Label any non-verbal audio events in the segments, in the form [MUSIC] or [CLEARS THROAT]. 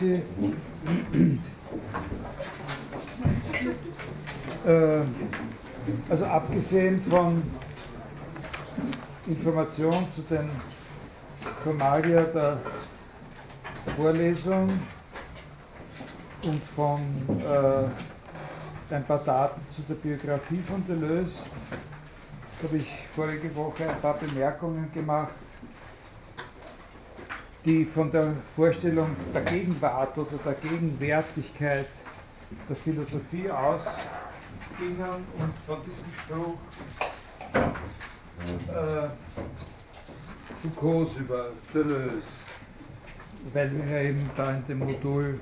Sie. Äh, also abgesehen von Informationen zu den Formalia der Vorlesung und von äh, ein paar Daten zu der Biografie von Deleuze habe ich vorige Woche ein paar Bemerkungen gemacht die von der Vorstellung der Gegenwart oder der Gegenwärtigkeit der Philosophie ausgingen und von diesem Spruch äh, Foucaults über Deleuze, weil wir eben da in dem Modul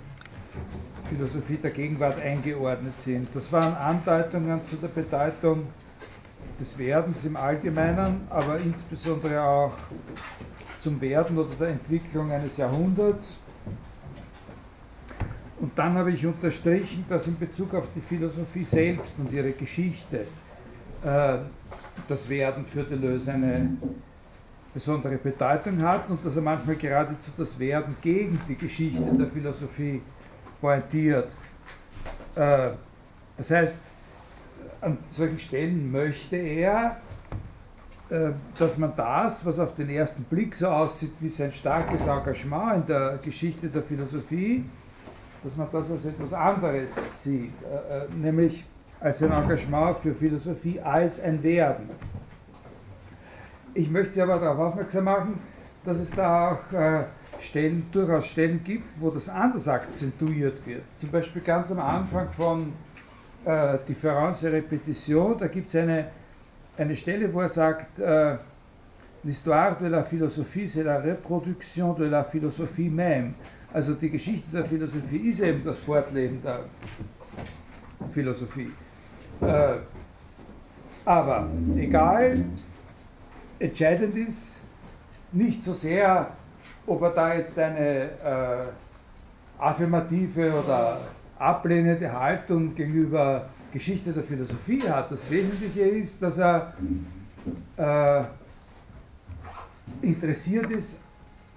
Philosophie der Gegenwart eingeordnet sind. Das waren Andeutungen zu der Bedeutung des Werdens im Allgemeinen, aber insbesondere auch zum Werden oder der Entwicklung eines Jahrhunderts. Und dann habe ich unterstrichen, dass in Bezug auf die Philosophie selbst und ihre Geschichte äh, das Werden für Deleuze eine besondere Bedeutung hat und dass er manchmal geradezu das Werden gegen die Geschichte der Philosophie pointiert. Äh, das heißt, an solchen Stellen möchte er dass man das, was auf den ersten Blick so aussieht wie sein starkes Engagement in der Geschichte der Philosophie, dass man das als etwas anderes sieht, äh, äh, nämlich als ein Engagement für Philosophie als ein Werden. Ich möchte Sie aber darauf aufmerksam machen, dass es da auch Stellen, durchaus Stellen gibt, wo das anders akzentuiert wird. Zum Beispiel ganz am Anfang von äh, Difference et Repetition, da gibt es eine eine Stelle, wo er sagt, äh, L'histoire de la philosophie, c'est la reproduction de la philosophie même. Also die Geschichte der Philosophie ist eben das Fortleben der Philosophie. Äh, aber egal, entscheidend ist nicht so sehr, ob er da jetzt eine äh, affirmative oder ablehnende Haltung gegenüber Geschichte der Philosophie hat. Das Wesentliche ist, dass er äh, interessiert ist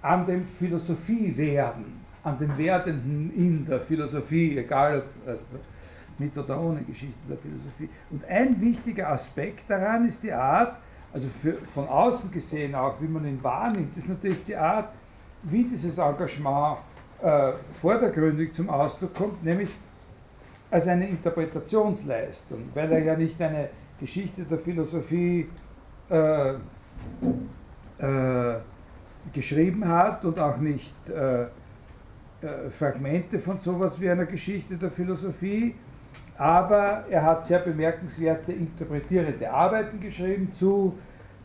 an dem Philosophiewerden, an dem Werdenden in der Philosophie, egal also mit oder ohne Geschichte der Philosophie. Und ein wichtiger Aspekt daran ist die Art, also für, von außen gesehen auch, wie man ihn wahrnimmt, ist natürlich die Art, wie dieses Engagement äh, vordergründig zum Ausdruck kommt, nämlich als eine Interpretationsleistung, weil er ja nicht eine Geschichte der Philosophie äh, äh, geschrieben hat und auch nicht äh, äh, Fragmente von sowas wie einer Geschichte der Philosophie, aber er hat sehr bemerkenswerte interpretierende Arbeiten geschrieben zu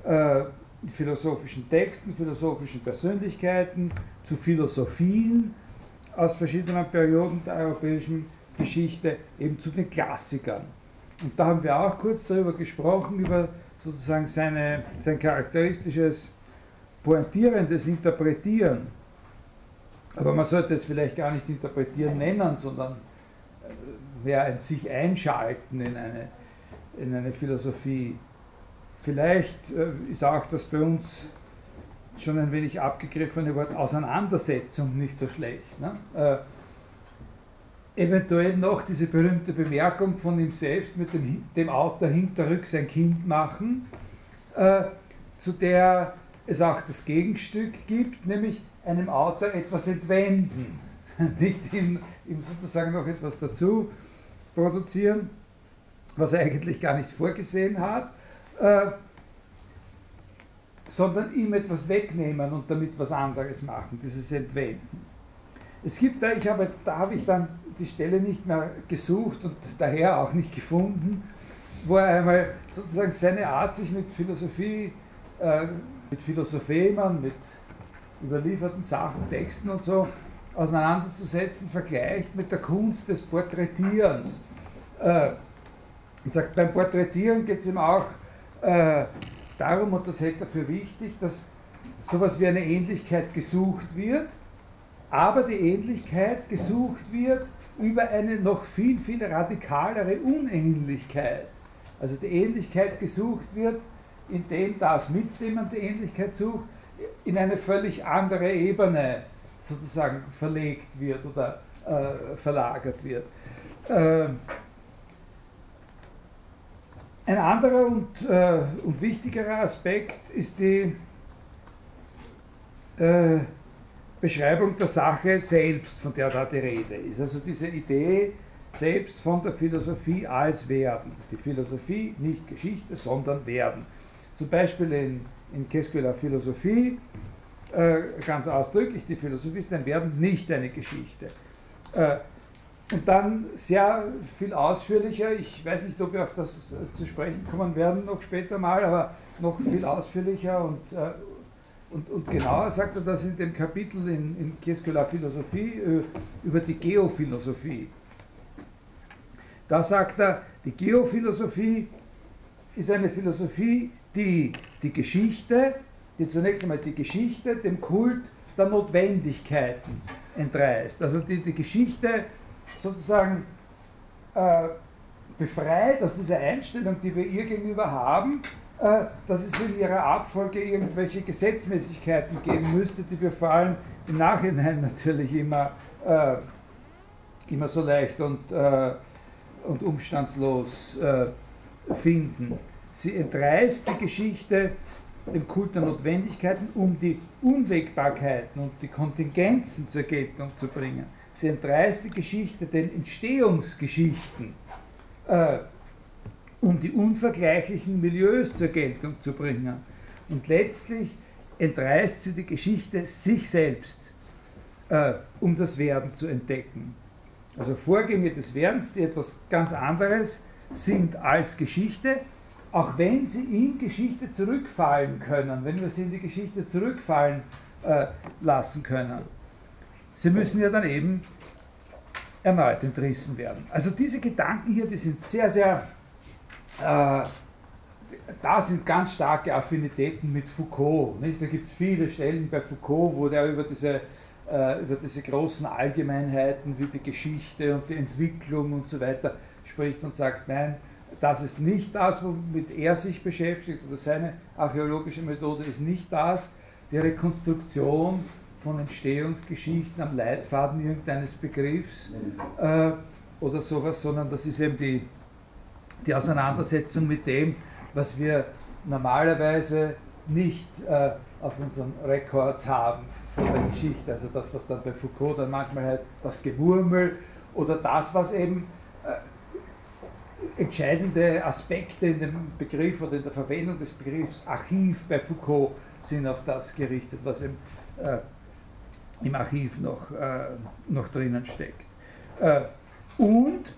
äh, philosophischen Texten, philosophischen Persönlichkeiten, zu Philosophien aus verschiedenen Perioden der europäischen Geschichte eben zu den Klassikern. Und da haben wir auch kurz darüber gesprochen, über sozusagen seine, sein charakteristisches pointierendes Interpretieren. Aber man sollte es vielleicht gar nicht interpretieren nennen, sondern äh, mehr ein sich einschalten in eine, in eine Philosophie. Vielleicht äh, ist auch das bei uns schon ein wenig abgegriffene Wort Auseinandersetzung nicht so schlecht. Ne? Eventuell noch diese berühmte Bemerkung von ihm selbst mit dem, dem Autor hinterrück sein Kind machen, äh, zu der es auch das Gegenstück gibt, nämlich einem Autor etwas entwenden, [LAUGHS] nicht ihm, ihm sozusagen noch etwas dazu produzieren, was er eigentlich gar nicht vorgesehen hat, äh, sondern ihm etwas wegnehmen und damit was anderes machen, dieses Entwenden. Es gibt da, ich habe, da habe ich dann die Stelle nicht mehr gesucht und daher auch nicht gefunden, wo er einmal sozusagen seine Art, sich mit Philosophie, äh, mit Philosophemern, mit überlieferten Sachen, Texten und so auseinanderzusetzen, vergleicht mit der Kunst des Porträtierens. Äh, und sagt, beim Porträtieren geht es ihm auch äh, darum, und das hält er für wichtig, dass sowas wie eine Ähnlichkeit gesucht wird, aber die Ähnlichkeit gesucht wird über eine noch viel, viel radikalere Unähnlichkeit. Also die Ähnlichkeit gesucht wird, indem das, mit dem man die Ähnlichkeit sucht, in eine völlig andere Ebene sozusagen verlegt wird oder äh, verlagert wird. Äh, ein anderer und, äh, und wichtigerer Aspekt ist die äh, Beschreibung der Sache selbst, von der da die Rede ist. Also diese Idee selbst von der Philosophie als Werden. Die Philosophie nicht Geschichte, sondern Werden. Zum Beispiel in, in la Philosophie, äh, ganz ausdrücklich, die Philosophie ist ein Werden, nicht eine Geschichte. Äh, und dann sehr viel ausführlicher, ich weiß nicht, ob wir auf das zu sprechen kommen werden noch später mal, aber noch viel ausführlicher und, äh, und, und genauer sagt er das in dem Kapitel in, in la Philosophie äh, über die Geophilosophie. Da sagt er, die Geophilosophie ist eine Philosophie, die die Geschichte, die zunächst einmal die Geschichte dem Kult der Notwendigkeiten entreißt. Also die, die Geschichte sozusagen äh, befreit aus dieser Einstellung, die wir ihr gegenüber haben, dass es in ihrer Abfolge irgendwelche Gesetzmäßigkeiten geben müsste, die wir vor allem im Nachhinein [LAUGHS] natürlich immer, äh, immer so leicht und, äh, und umstandslos äh, finden. Sie entreißt die Geschichte dem Kult der Notwendigkeiten, um die Unwägbarkeiten und die Kontingenzen zur Geltung zu bringen. Sie entreißt die Geschichte den Entstehungsgeschichten, äh, um die unvergleichlichen Milieus zur Geltung zu bringen. Und letztlich entreißt sie die Geschichte sich selbst, äh, um das Werden zu entdecken. Also Vorgänge des Werdens, die etwas ganz anderes sind als Geschichte, auch wenn sie in Geschichte zurückfallen können, wenn wir sie in die Geschichte zurückfallen äh, lassen können. Sie müssen ja dann eben erneut entrissen werden. Also diese Gedanken hier, die sind sehr, sehr, äh, da sind ganz starke Affinitäten mit Foucault. Nicht? Da gibt es viele Stellen bei Foucault, wo der über diese, äh, über diese großen Allgemeinheiten wie die Geschichte und die Entwicklung und so weiter spricht und sagt, nein, das ist nicht das, womit er sich beschäftigt oder seine archäologische Methode ist nicht das, die Rekonstruktion von Entstehungsgeschichten am Leitfaden irgendeines Begriffs äh, oder sowas, sondern das ist eben die, die Auseinandersetzung mit dem, was wir normalerweise nicht äh, auf unseren Records haben von der Geschichte. Also das, was dann bei Foucault dann manchmal heißt, das Gemurmel oder das, was eben äh, entscheidende Aspekte in dem Begriff oder in der Verwendung des Begriffs Archiv bei Foucault sind auf das gerichtet, was eben äh, im Archiv noch, äh, noch drinnen steckt. Äh, und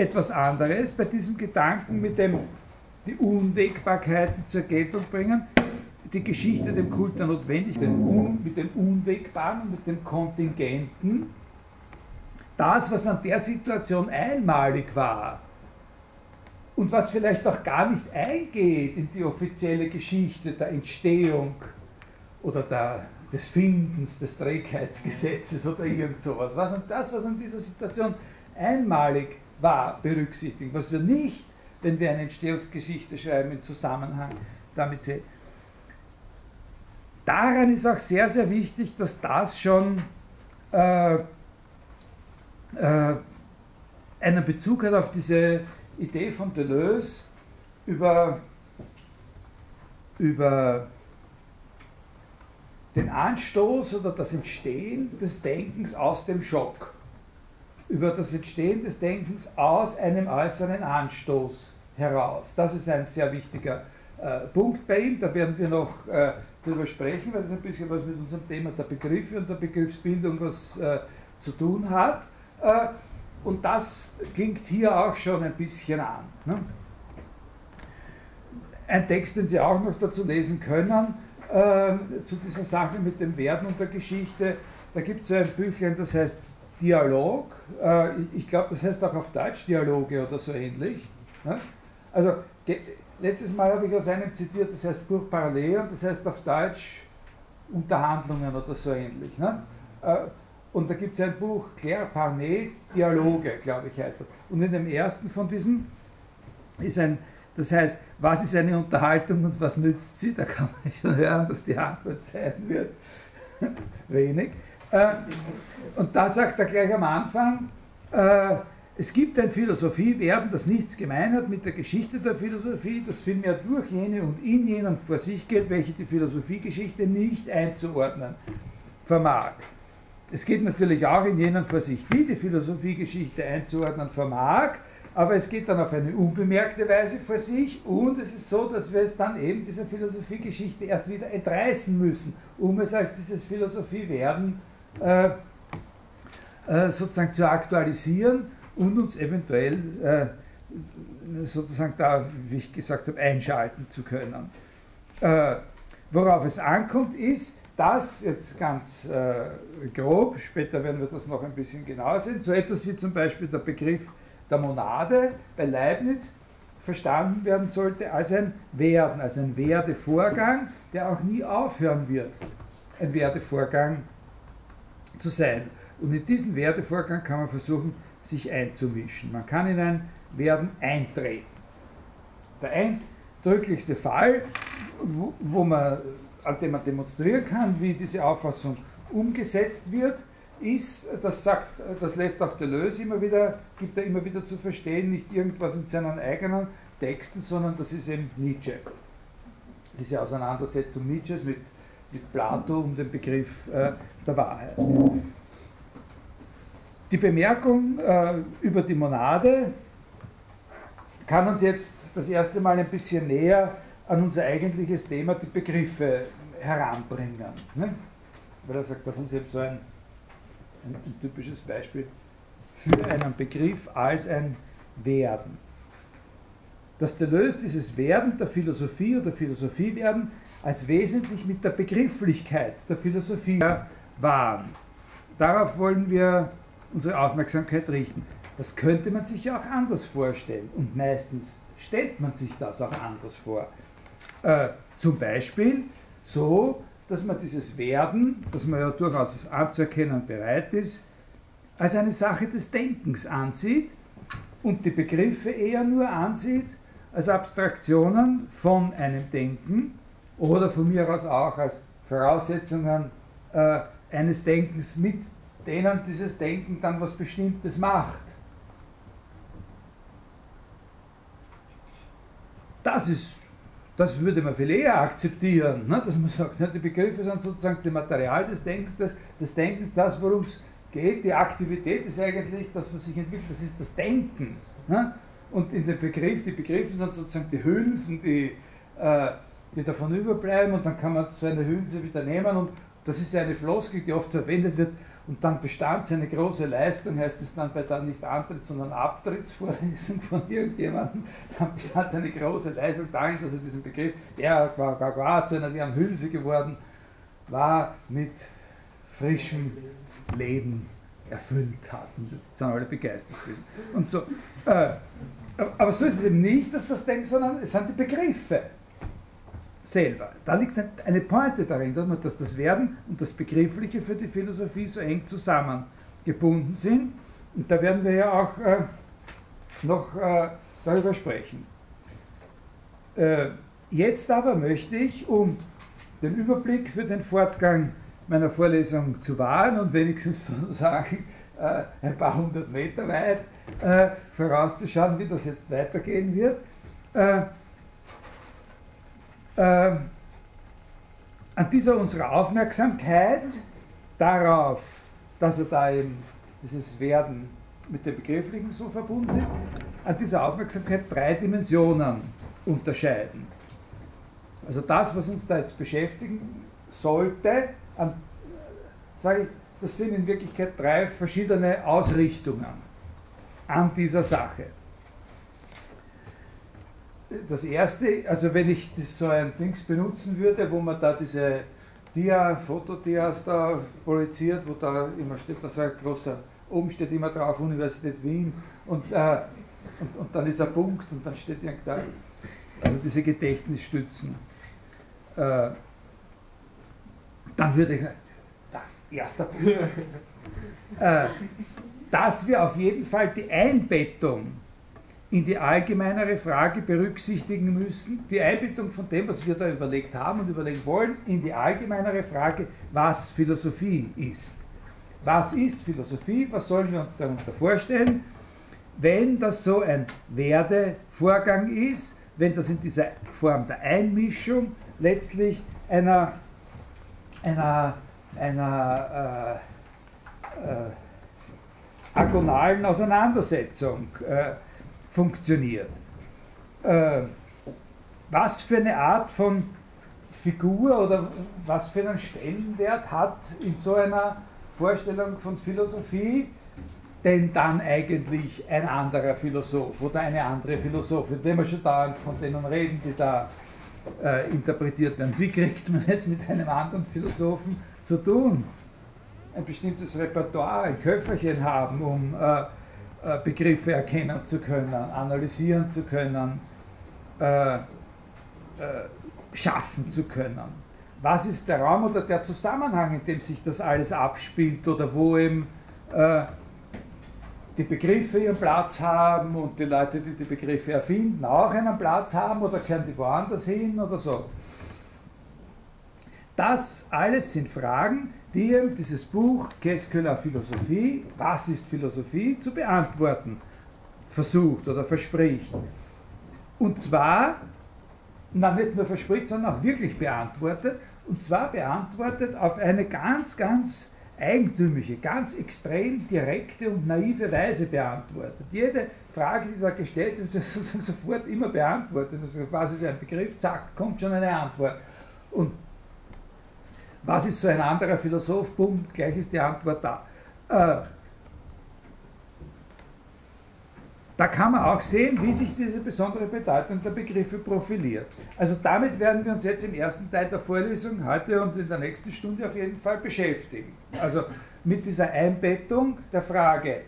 etwas anderes bei diesem Gedanken mit dem die Unwägbarkeiten zur Geltung bringen, die Geschichte dem Kult der Notwendigkeit, mit dem Unwägbaren und mit dem Kontingenten, das, was an der Situation einmalig war und was vielleicht auch gar nicht eingeht in die offizielle Geschichte der Entstehung oder der des Findens des Trägheitsgesetzes oder irgend sowas. Was an das, was an dieser Situation einmalig war, berücksichtigen, was wir nicht, wenn wir eine Entstehungsgeschichte schreiben, im Zusammenhang damit sehen. Daran ist auch sehr, sehr wichtig, dass das schon äh, äh, einen Bezug hat auf diese Idee von Deleuze über, über den Anstoß oder das Entstehen des Denkens aus dem Schock, über das Entstehen des Denkens aus einem äußeren Anstoß heraus. Das ist ein sehr wichtiger äh, Punkt bei ihm, da werden wir noch äh, darüber sprechen, weil das ein bisschen was mit unserem Thema der Begriffe und der Begriffsbildung was äh, zu tun hat. Äh, und das klingt hier auch schon ein bisschen an. Ne? Ein Text, den Sie auch noch dazu lesen können, ähm, zu dieser Sache mit dem Werden und der Geschichte. Da gibt es so ein Büchlein, das heißt Dialog. Äh, ich glaube, das heißt auch auf Deutsch Dialoge oder so ähnlich. Also letztes Mal habe ich aus einem zitiert, das heißt Buch Parallel und das heißt auf Deutsch Unterhandlungen oder so ähnlich. Äh, und da gibt es ein Buch, Claire Parnet, Dialoge, glaube ich, heißt das. Und in dem ersten von diesen ist ein, das heißt, was ist eine Unterhaltung und was nützt sie? Da kann man schon hören, dass die Antwort sein wird. [LAUGHS] Wenig. Äh, und da sagt er gleich am Anfang, äh, es gibt ein Philosophiewerden, das nichts gemein hat mit der Geschichte der Philosophie, das vielmehr durch jene und in jenen vor sich geht, welche die Philosophiegeschichte nicht einzuordnen vermag. Es geht natürlich auch in jenen vor sich, die die Philosophiegeschichte einzuordnen vermag, aber es geht dann auf eine unbemerkte Weise vor sich und es ist so, dass wir es dann eben dieser Philosophiegeschichte erst wieder entreißen müssen, um es als dieses Philosophiewerden äh, äh, sozusagen zu aktualisieren und uns eventuell äh, sozusagen da, wie ich gesagt habe, einschalten zu können. Worauf es ankommt, ist, dass jetzt ganz grob, später werden wir das noch ein bisschen genauer sehen, so etwas wie zum Beispiel der Begriff der Monade bei Leibniz verstanden werden sollte als ein Werden, als ein Werdevorgang, der auch nie aufhören wird, ein Werdevorgang zu sein. Und in diesen Werdevorgang kann man versuchen, sich einzumischen. Man kann in ein Werden eintreten. Der eindrücklichste Fall, wo, man, an dem man demonstrieren kann, wie diese Auffassung umgesetzt wird, ist, das sagt, das lässt auch Deleuze immer wieder, gibt er immer wieder zu verstehen, nicht irgendwas in seinen eigenen Texten, sondern das ist eben Nietzsche. Diese Auseinandersetzung Nietzsches mit, mit Plato um den Begriff äh, der Wahrheit. Die Bemerkung äh, über die Monade kann uns jetzt das erste Mal ein bisschen näher an unser eigentliches Thema, die Begriffe, heranbringen. Ne? Weil er sagt, das ist eben so ein, ein, ein typisches Beispiel für einen Begriff als ein Werden. Dass Deleuze dieses Werden der Philosophie oder Philosophiewerden als wesentlich mit der Begrifflichkeit der Philosophie waren. Darauf wollen wir unsere Aufmerksamkeit richten. Das könnte man sich ja auch anders vorstellen und meistens stellt man sich das auch anders vor. Äh, zum Beispiel so, dass man dieses Werden, das man ja durchaus anzuerkennen bereit ist, als eine Sache des Denkens ansieht und die Begriffe eher nur ansieht als Abstraktionen von einem Denken oder von mir aus auch als Voraussetzungen äh, eines Denkens mit denen dieses Denken dann was Bestimmtes macht. Das ist, das würde man viel eher akzeptieren, ne? dass man sagt, ne, die Begriffe sind sozusagen das Material des Denkens, des, des Denkens, das, worum es geht. Die Aktivität ist eigentlich das, was sich entwickelt, das ist das Denken. Ne? Und in dem Begriff, die Begriffe sind sozusagen die Hülsen, die, äh, die davon überbleiben und dann kann man so eine Hülse wieder nehmen und das ist ja eine Floskel, die oft verwendet wird, und dann bestand seine große Leistung, heißt es dann bei der nicht Antritts-, sondern Abtrittsvorlesung [LAUGHS] von irgendjemandem, dann bestand seine große Leistung darin, dass er diesen Begriff, der war, war, war zu einer deren Hülse geworden, war mit frischem Leben erfüllt hat. Und jetzt sind alle begeistert gewesen. Und so, äh, aber so ist es eben nicht, dass das Denken, sondern es sind die Begriffe selber. Da liegt eine Pointe darin, dass das Werden und das Begriffliche für die Philosophie so eng zusammengebunden sind. Und da werden wir ja auch äh, noch äh, darüber sprechen. Äh, jetzt aber möchte ich, um den Überblick für den Fortgang meiner Vorlesung zu wahren und wenigstens [LAUGHS] sozusagen äh, ein paar hundert Meter weit äh, vorauszuschauen, wie das jetzt weitergehen wird, äh, an dieser unserer Aufmerksamkeit darauf, dass er da eben dieses Werden mit dem Begrifflichen so verbunden sind, an dieser Aufmerksamkeit drei Dimensionen unterscheiden. Also das, was uns da jetzt beschäftigen sollte, sage ich, das sind in Wirklichkeit drei verschiedene Ausrichtungen an dieser Sache das erste, also wenn ich das so ein Dings benutzen würde, wo man da diese Dia, Fotodias da projiziert, wo da immer steht, da so ein großer, oben steht immer drauf Universität Wien und, äh, und, und, dann ist ein Punkt und dann steht da, also diese Gedächtnisstützen. Äh, dann würde ich sagen, da, erster Punkt. [LAUGHS] äh, dass wir auf jeden Fall die Einbettung in die allgemeinere Frage berücksichtigen müssen, die Einbettung von dem, was wir da überlegt haben und überlegen wollen, in die allgemeinere Frage, was Philosophie ist. Was ist Philosophie? Was sollen wir uns darunter vorstellen? Wenn das so ein Werdevorgang ist, wenn das in dieser Form der Einmischung letztlich einer, einer, einer äh, äh, agonalen Auseinandersetzung äh, funktioniert. Äh, was für eine Art von Figur oder was für einen Stellenwert hat in so einer Vorstellung von Philosophie denn dann eigentlich ein anderer Philosoph oder eine andere Philosophin, wenn wir schon dauernd von denen reden, die da äh, interpretiert werden. Wie kriegt man es mit einem anderen Philosophen zu tun? Ein bestimmtes Repertoire, ein Köfferchen haben, um äh, Begriffe erkennen zu können, analysieren zu können, äh, äh, schaffen zu können. Was ist der Raum oder der Zusammenhang, in dem sich das alles abspielt oder wo eben äh, die Begriffe ihren Platz haben und die Leute, die die Begriffe erfinden, auch einen Platz haben oder können die woanders hin oder so. Das alles sind Fragen, eben dieses Buch Qu'est-ce que la Philosophie, was ist Philosophie, zu beantworten versucht oder verspricht. Und zwar, na nicht nur verspricht, sondern auch wirklich beantwortet. Und zwar beantwortet auf eine ganz, ganz eigentümliche, ganz extrem direkte und naive Weise beantwortet. Jede Frage, die da gestellt wird, [LAUGHS] wird sozusagen sofort immer beantwortet. Also was ist ein Begriff? Zack, kommt schon eine Antwort. Und was ist so ein anderer Philosoph? Bumm, gleich ist die Antwort da. Äh, da kann man auch sehen, wie sich diese besondere Bedeutung der Begriffe profiliert. Also damit werden wir uns jetzt im ersten Teil der Vorlesung heute und in der nächsten Stunde auf jeden Fall beschäftigen. Also mit dieser Einbettung der Frage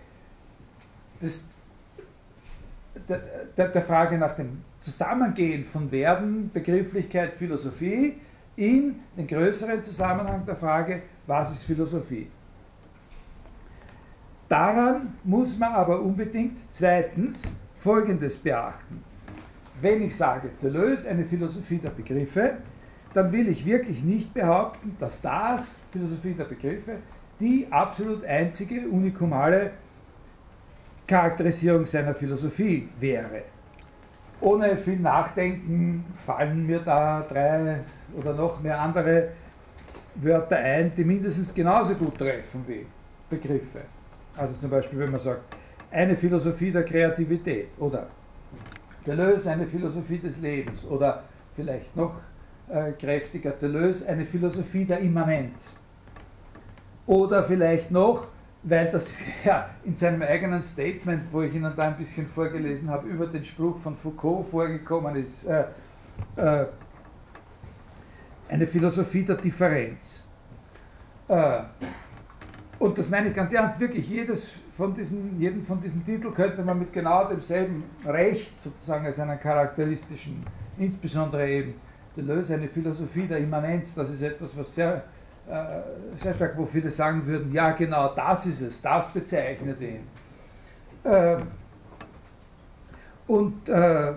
des, der, der, der Frage nach dem Zusammengehen von Verben, Begrifflichkeit, Philosophie in den größeren Zusammenhang der Frage, was ist Philosophie? Daran muss man aber unbedingt zweitens Folgendes beachten. Wenn ich sage, Deleuze, eine Philosophie der Begriffe, dann will ich wirklich nicht behaupten, dass das, Philosophie der Begriffe, die absolut einzige, unikumale Charakterisierung seiner Philosophie wäre. Ohne viel Nachdenken fallen mir da drei oder noch mehr andere Wörter ein, die mindestens genauso gut treffen wie Begriffe. Also zum Beispiel, wenn man sagt, eine Philosophie der Kreativität oder Deleuze eine Philosophie des Lebens oder vielleicht noch äh, kräftiger Deleuze eine Philosophie der Immanenz. Oder vielleicht noch, weil das [LAUGHS] ja in seinem eigenen Statement, wo ich Ihnen da ein bisschen vorgelesen habe, über den Spruch von Foucault vorgekommen ist, äh, äh, eine Philosophie der Differenz. Äh, und das meine ich ganz ernst, wirklich, jedes von diesen, jeden von diesen Titeln könnte man mit genau demselben Recht sozusagen als einen charakteristischen, insbesondere eben Deleuze, eine Philosophie der Immanenz, das ist etwas, was sehr, äh, sehr stark, wo viele sagen würden, ja genau, das ist es, das bezeichnet ihn. Äh, und äh,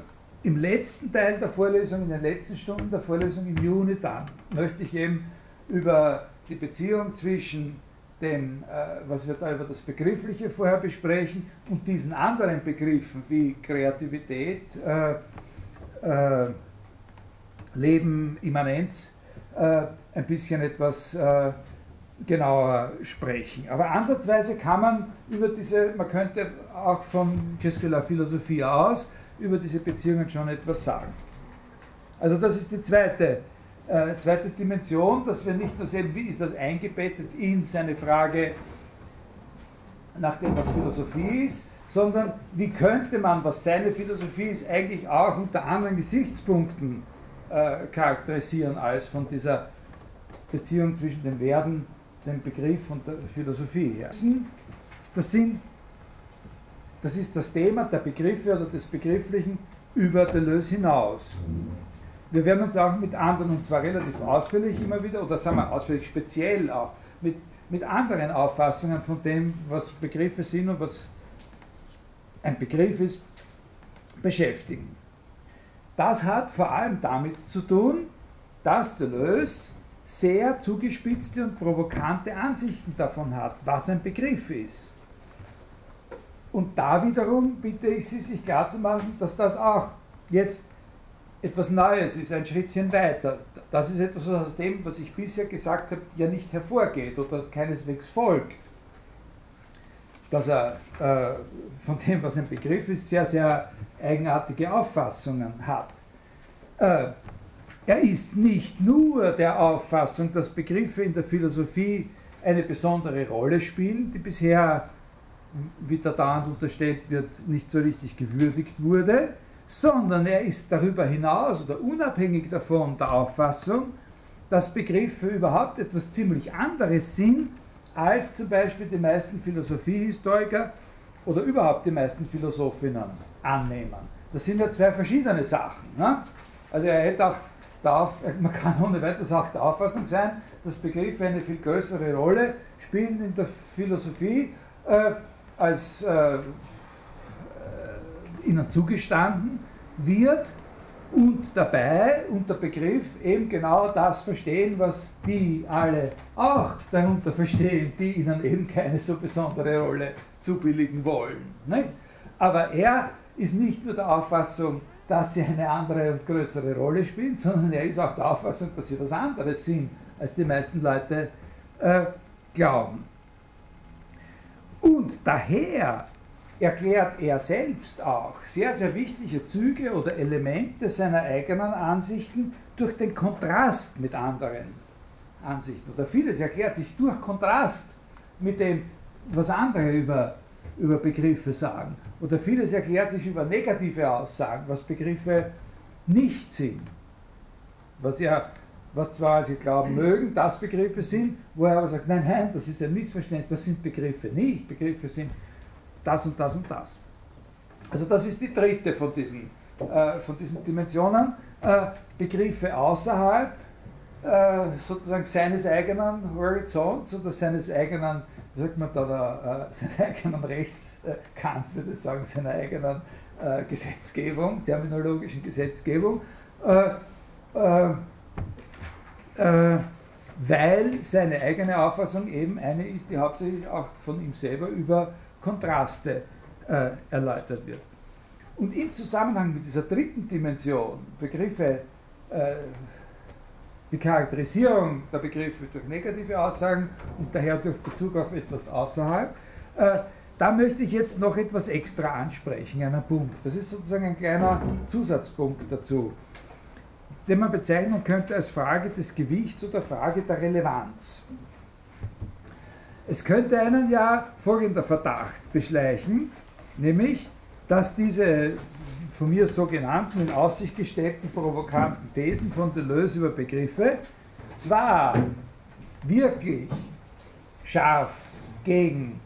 im letzten Teil der Vorlesung, in den letzten Stunden der Vorlesung im Juni dann, möchte ich eben über die Beziehung zwischen dem, äh, was wir da über das Begriffliche vorher besprechen, und diesen anderen Begriffen wie Kreativität, äh, äh, Leben, Immanenz, äh, ein bisschen etwas äh, genauer sprechen. Aber ansatzweise kann man über diese, man könnte auch von la Philosophie aus, über diese Beziehungen schon etwas sagen. Also das ist die zweite, äh, zweite Dimension, dass wir nicht nur sehen, wie ist das eingebettet in seine Frage nach dem, was Philosophie ist, sondern wie könnte man, was seine Philosophie ist, eigentlich auch unter anderen Gesichtspunkten äh, charakterisieren als von dieser Beziehung zwischen dem Werden, dem Begriff und der Philosophie. Das, sind, das ist das Thema der Begriffe oder des Begrifflichen über Deleuze hinaus. Wir werden uns auch mit anderen, und zwar relativ ausführlich immer wieder, oder sagen wir ausführlich speziell auch, mit, mit anderen Auffassungen von dem, was Begriffe sind und was ein Begriff ist, beschäftigen. Das hat vor allem damit zu tun, dass Deleuze sehr zugespitzte und provokante Ansichten davon hat, was ein Begriff ist. Und da wiederum bitte ich Sie, sich klarzumachen, dass das auch jetzt etwas Neues ist, ein Schrittchen weiter. Das ist etwas, was aus dem, was ich bisher gesagt habe, ja nicht hervorgeht oder keineswegs folgt. Dass er äh, von dem, was ein Begriff ist, sehr, sehr eigenartige Auffassungen hat. Äh, er ist nicht nur der Auffassung, dass Begriffe in der Philosophie eine besondere Rolle spielen, die bisher, wie da dauernd unterstellt wird, nicht so richtig gewürdigt wurde, sondern er ist darüber hinaus oder unabhängig davon der Auffassung, dass Begriffe überhaupt etwas ziemlich anderes sind, als zum Beispiel die meisten Philosophiehistoriker oder überhaupt die meisten Philosophinnen annehmen. Das sind ja zwei verschiedene Sachen. Ne? Also er hätte auch darf, man kann ohne weiteres auch der Auffassung sein, dass Begriffe eine viel größere Rolle spielen in der Philosophie, äh, als äh, äh ihnen zugestanden wird und dabei unter Begriff eben genau das verstehen, was die alle auch darunter verstehen, die ihnen eben keine so besondere Rolle zubilligen wollen. Nicht? Aber er ist nicht nur der Auffassung, dass sie eine andere und größere Rolle spielen, sondern er ist auch der Auffassung, dass sie was anderes sind, als die meisten Leute äh, glauben. Und daher erklärt er selbst auch sehr, sehr wichtige Züge oder Elemente seiner eigenen Ansichten durch den Kontrast mit anderen Ansichten. Oder vieles erklärt sich durch Kontrast mit dem, was andere über, über Begriffe sagen. Oder vieles erklärt sich über negative Aussagen, was Begriffe nicht sind. Was ja, was zwar Sie glauben mögen, dass Begriffe sind, wo er aber sagt, nein, nein, das ist ein Missverständnis, das sind Begriffe nicht. Begriffe sind das und das und das. Also das ist die dritte von diesen, äh, von diesen Dimensionen. Äh, Begriffe außerhalb äh, sozusagen seines eigenen Horizonts oder seines eigenen wie sagt man da, der, äh, [LAUGHS] seiner eigenen Rechtskant, würde ich sagen, seiner eigenen äh, Gesetzgebung, terminologischen Gesetzgebung, äh, äh, äh, weil seine eigene Auffassung eben eine ist, die hauptsächlich auch von ihm selber über Kontraste äh, erläutert wird. Und im Zusammenhang mit dieser dritten Dimension, Begriffe die Charakterisierung der Begriffe durch negative Aussagen und daher durch Bezug auf etwas außerhalb. Äh, da möchte ich jetzt noch etwas extra ansprechen, einen Punkt. Das ist sozusagen ein kleiner Zusatzpunkt dazu, den man bezeichnen könnte als Frage des Gewichts oder Frage der Relevanz. Es könnte einen ja folgender Verdacht beschleichen, nämlich, dass diese von mir so genannten, in Aussicht gestellten provokanten Thesen von Deleuze über Begriffe zwar wirklich scharf gegen,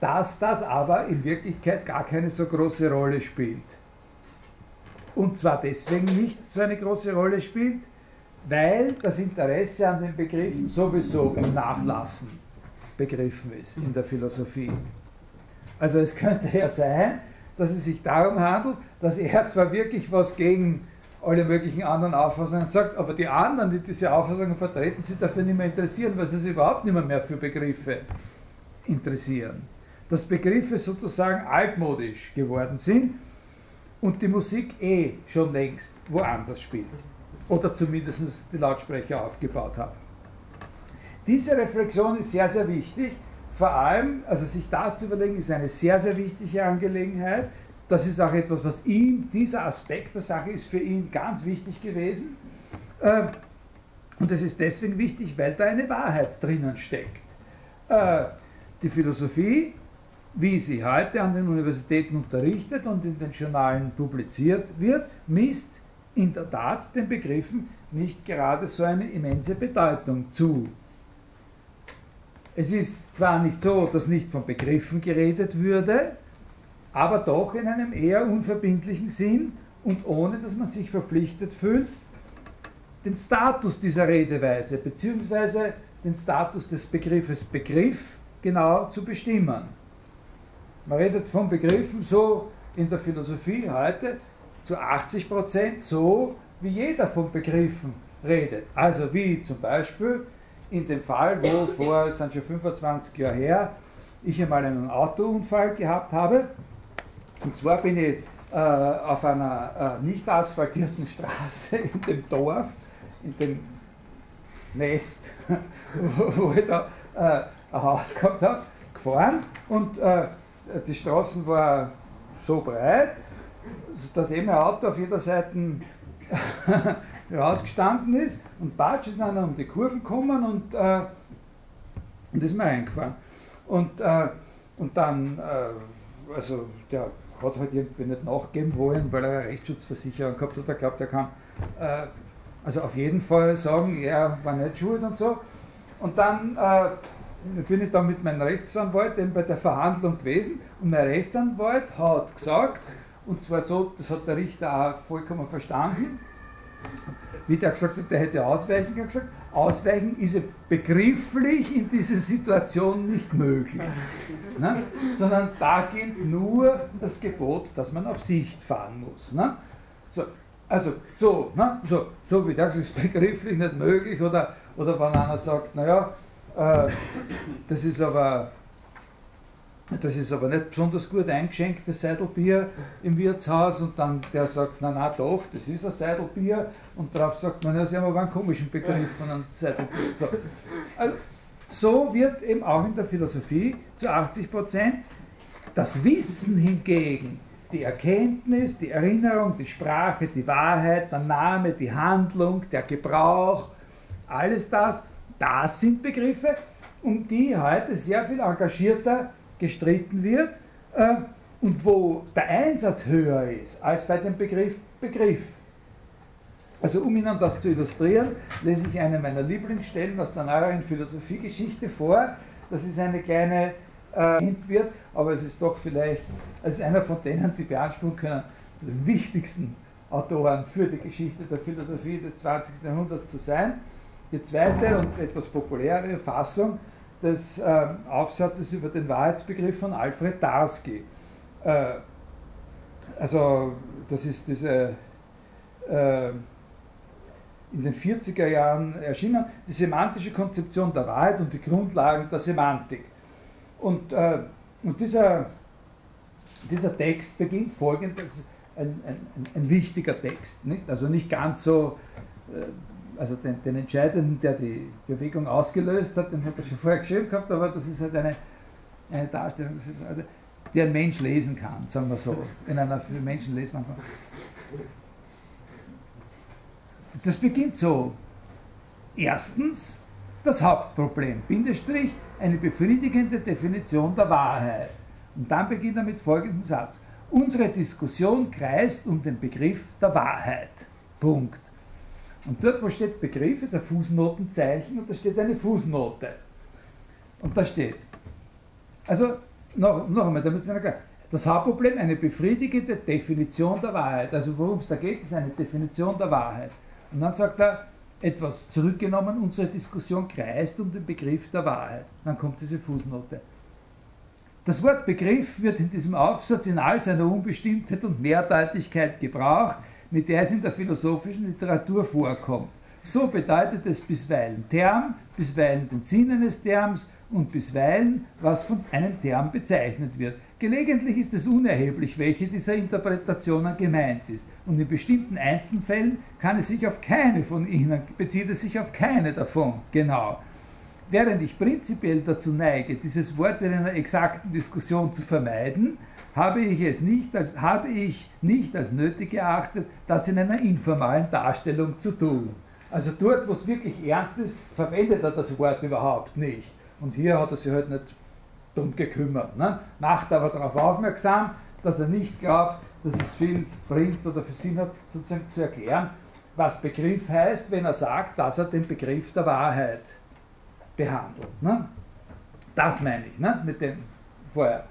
dass das aber in Wirklichkeit gar keine so große Rolle spielt. Und zwar deswegen nicht so eine große Rolle spielt, weil das Interesse an den Begriffen sowieso im Nachlassen begriffen ist in der Philosophie. Also es könnte ja sein, dass es sich darum handelt, dass er zwar wirklich was gegen alle möglichen anderen Auffassungen sagt, aber die anderen, die diese Auffassungen vertreten, sich dafür nicht mehr interessieren, weil sie sich überhaupt nicht mehr, mehr für Begriffe interessieren. Dass Begriffe sozusagen altmodisch geworden sind und die Musik eh schon längst woanders spielt. Oder zumindest die Lautsprecher aufgebaut hat. Diese Reflexion ist sehr, sehr wichtig, vor allem, also sich das zu überlegen, ist eine sehr, sehr wichtige Angelegenheit. Das ist auch etwas, was ihm, dieser Aspekt der Sache ist für ihn ganz wichtig gewesen. Ähm, und es ist deswegen wichtig, weil da eine Wahrheit drinnen steckt. Äh, die Philosophie, wie sie heute an den Universitäten unterrichtet und in den Journalen publiziert wird, misst in der Tat den Begriffen nicht gerade so eine immense Bedeutung zu. Es ist zwar nicht so, dass nicht von Begriffen geredet würde, aber doch in einem eher unverbindlichen Sinn und ohne dass man sich verpflichtet fühlt, den Status dieser Redeweise bzw. den Status des Begriffes Begriff genau zu bestimmen. Man redet von Begriffen so in der Philosophie heute zu 80% so, wie jeder von Begriffen redet. Also wie zum Beispiel in dem Fall, wo vor, es sind schon 25 Jahre her, ich einmal einen Autounfall gehabt habe. Und zwar bin ich äh, auf einer äh, nicht asphaltierten [LAUGHS] Straße in dem Dorf, in dem Nest, wo, [LAUGHS] wo ich da äh, ein Haus gehabt habe, gefahren und äh, die Straßen war so breit, dass eben ein Auto auf jeder Seite [LAUGHS] rausgestanden ist und Batsch ist einer um die Kurven gekommen und, äh, und ist mir reingefahren. Und, äh, und dann, äh, also der hat halt irgendwie nicht nachgeben wollen, weil er eine Rechtsschutzversicherung gehabt hat. Er glaubt, er kann äh, also auf jeden Fall sagen, er war nicht schuld und so. Und dann äh, bin ich dann mit meinem Rechtsanwalt eben bei der Verhandlung gewesen und mein Rechtsanwalt hat gesagt, und zwar so, das hat der Richter auch vollkommen verstanden, wie der gesagt hat, der hätte ausweichen gesagt, ausweichen ist begrifflich in dieser Situation nicht möglich. Ne? Sondern da gilt nur das Gebot, dass man auf Sicht fahren muss. Ne? So, also so, ne? so, so wie der gesagt ist begrifflich nicht möglich oder, oder wenn einer sagt, naja, das ist aber das ist aber nicht besonders gut eingeschenktes Seidelbier im Wirtshaus und dann der sagt, na na doch, das ist ein Seidelbier und darauf sagt man, ja, sie haben aber einen komischen Begriff von einem Seidelbier. So. Also, so wird eben auch in der Philosophie zu 80 Prozent das Wissen hingegen, die Erkenntnis, die Erinnerung, die Sprache, die Wahrheit, der Name, die Handlung, der Gebrauch, alles das, das sind Begriffe, um die heute sehr viel engagierter gestritten wird äh, und wo der Einsatz höher ist als bei dem Begriff Begriff. Also um Ihnen das zu illustrieren, lese ich eine meiner Lieblingsstellen aus der neueren Philosophiegeschichte vor. Das ist eine kleine äh, wird, aber es ist doch vielleicht, ist einer von denen, die beanspruchen können, zu den wichtigsten Autoren für die Geschichte der Philosophie des 20. Jahrhunderts zu sein. Die zweite und etwas populärere Fassung des äh, Aufsatzes über den Wahrheitsbegriff von Alfred Tarski. Äh, also das ist diese äh, in den 40er Jahren erschienen, die semantische Konzeption der Wahrheit und die Grundlagen der Semantik. Und, äh, und dieser, dieser Text beginnt folgendes, ein, ein, ein, wichtiger Text, nicht? also nicht ganz so äh, also den, den, Entscheidenden, der die Bewegung ausgelöst hat, den hat er schon vorher geschrieben gehabt, aber das ist halt eine, eine Darstellung, die ein Mensch lesen kann, sagen wir so. In einer für Menschen man. Das beginnt so. Erstens das Hauptproblem, Bindestrich, eine befriedigende Definition der Wahrheit. Und dann beginnt er mit folgendem Satz. Unsere Diskussion kreist um den Begriff der Wahrheit. Punkt. Und dort, wo steht Begriff, ist ein Fußnotenzeichen und da steht eine Fußnote. Und da steht, also noch, noch einmal, damit ist klar, das Hauptproblem, eine befriedigende Definition der Wahrheit. Also worum es da geht, ist eine Definition der Wahrheit. Und dann sagt er, etwas zurückgenommen, unsere Diskussion kreist um den Begriff der Wahrheit. Dann kommt diese Fußnote. Das Wort Begriff wird in diesem Aufsatz in all seiner Unbestimmtheit und Mehrdeutigkeit gebraucht, mit der es in der philosophischen Literatur vorkommt. So bedeutet es bisweilen Term, bisweilen den Sinn eines Terms und bisweilen, was von einem Term bezeichnet wird. Gelegentlich ist es unerheblich, welche dieser Interpretationen gemeint ist, und in bestimmten Einzelfällen kann es sich auf keine von ihnen, bezieht es sich auf keine davon, genau. Während ich prinzipiell dazu neige, dieses Wort in einer exakten Diskussion zu vermeiden, habe ich es nicht als, habe ich nicht als nötig erachtet, das in einer informalen Darstellung zu tun. Also dort, wo es wirklich ernst ist, verwendet er das Wort überhaupt nicht. Und hier hat er sich halt nicht darum gekümmert. Ne? Macht aber darauf aufmerksam, dass er nicht glaubt, dass es viel bringt oder für Sinn hat, sozusagen zu erklären, was Begriff heißt, wenn er sagt, dass er den Begriff der Wahrheit behandelt. Ne? Das meine ich, ne? mit dem vorher.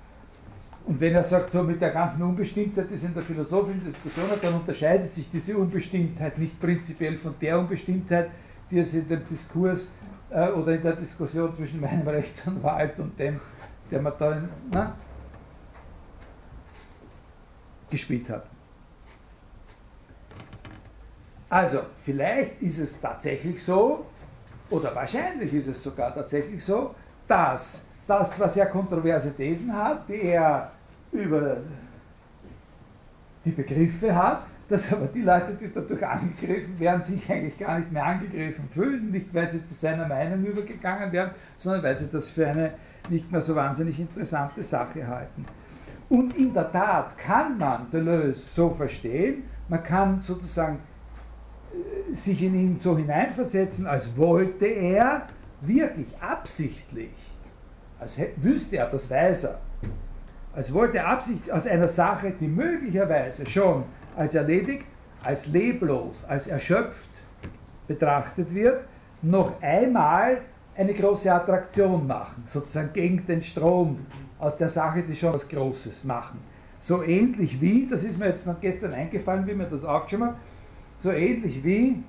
Und wenn er sagt, so mit der ganzen Unbestimmtheit, es in der philosophischen Diskussion dann unterscheidet sich diese Unbestimmtheit nicht prinzipiell von der Unbestimmtheit, die es in dem Diskurs äh, oder in der Diskussion zwischen meinem Rechtsanwalt und dem, der man da in, na, gespielt hat. Also, vielleicht ist es tatsächlich so, oder wahrscheinlich ist es sogar tatsächlich so, dass das zwar sehr kontroverse Thesen hat, die er über die Begriffe hat, dass aber die Leute, die dadurch angegriffen werden, sich eigentlich gar nicht mehr angegriffen fühlen, nicht weil sie zu seiner Meinung übergegangen werden, sondern weil sie das für eine nicht mehr so wahnsinnig interessante Sache halten. Und in der Tat kann man Deleuze so verstehen, man kann sozusagen äh, sich in ihn so hineinversetzen, als wollte er wirklich absichtlich, als wüsste er, das weiß er, als wollte er absichtlich aus einer Sache, die möglicherweise schon als erledigt, als leblos, als erschöpft betrachtet wird, noch einmal eine große Attraktion machen, sozusagen gegen den Strom aus der Sache, die schon was Großes machen. So ähnlich wie, das ist mir jetzt noch gestern eingefallen, wie mir das aufgeschrieben habe, so ähnlich wie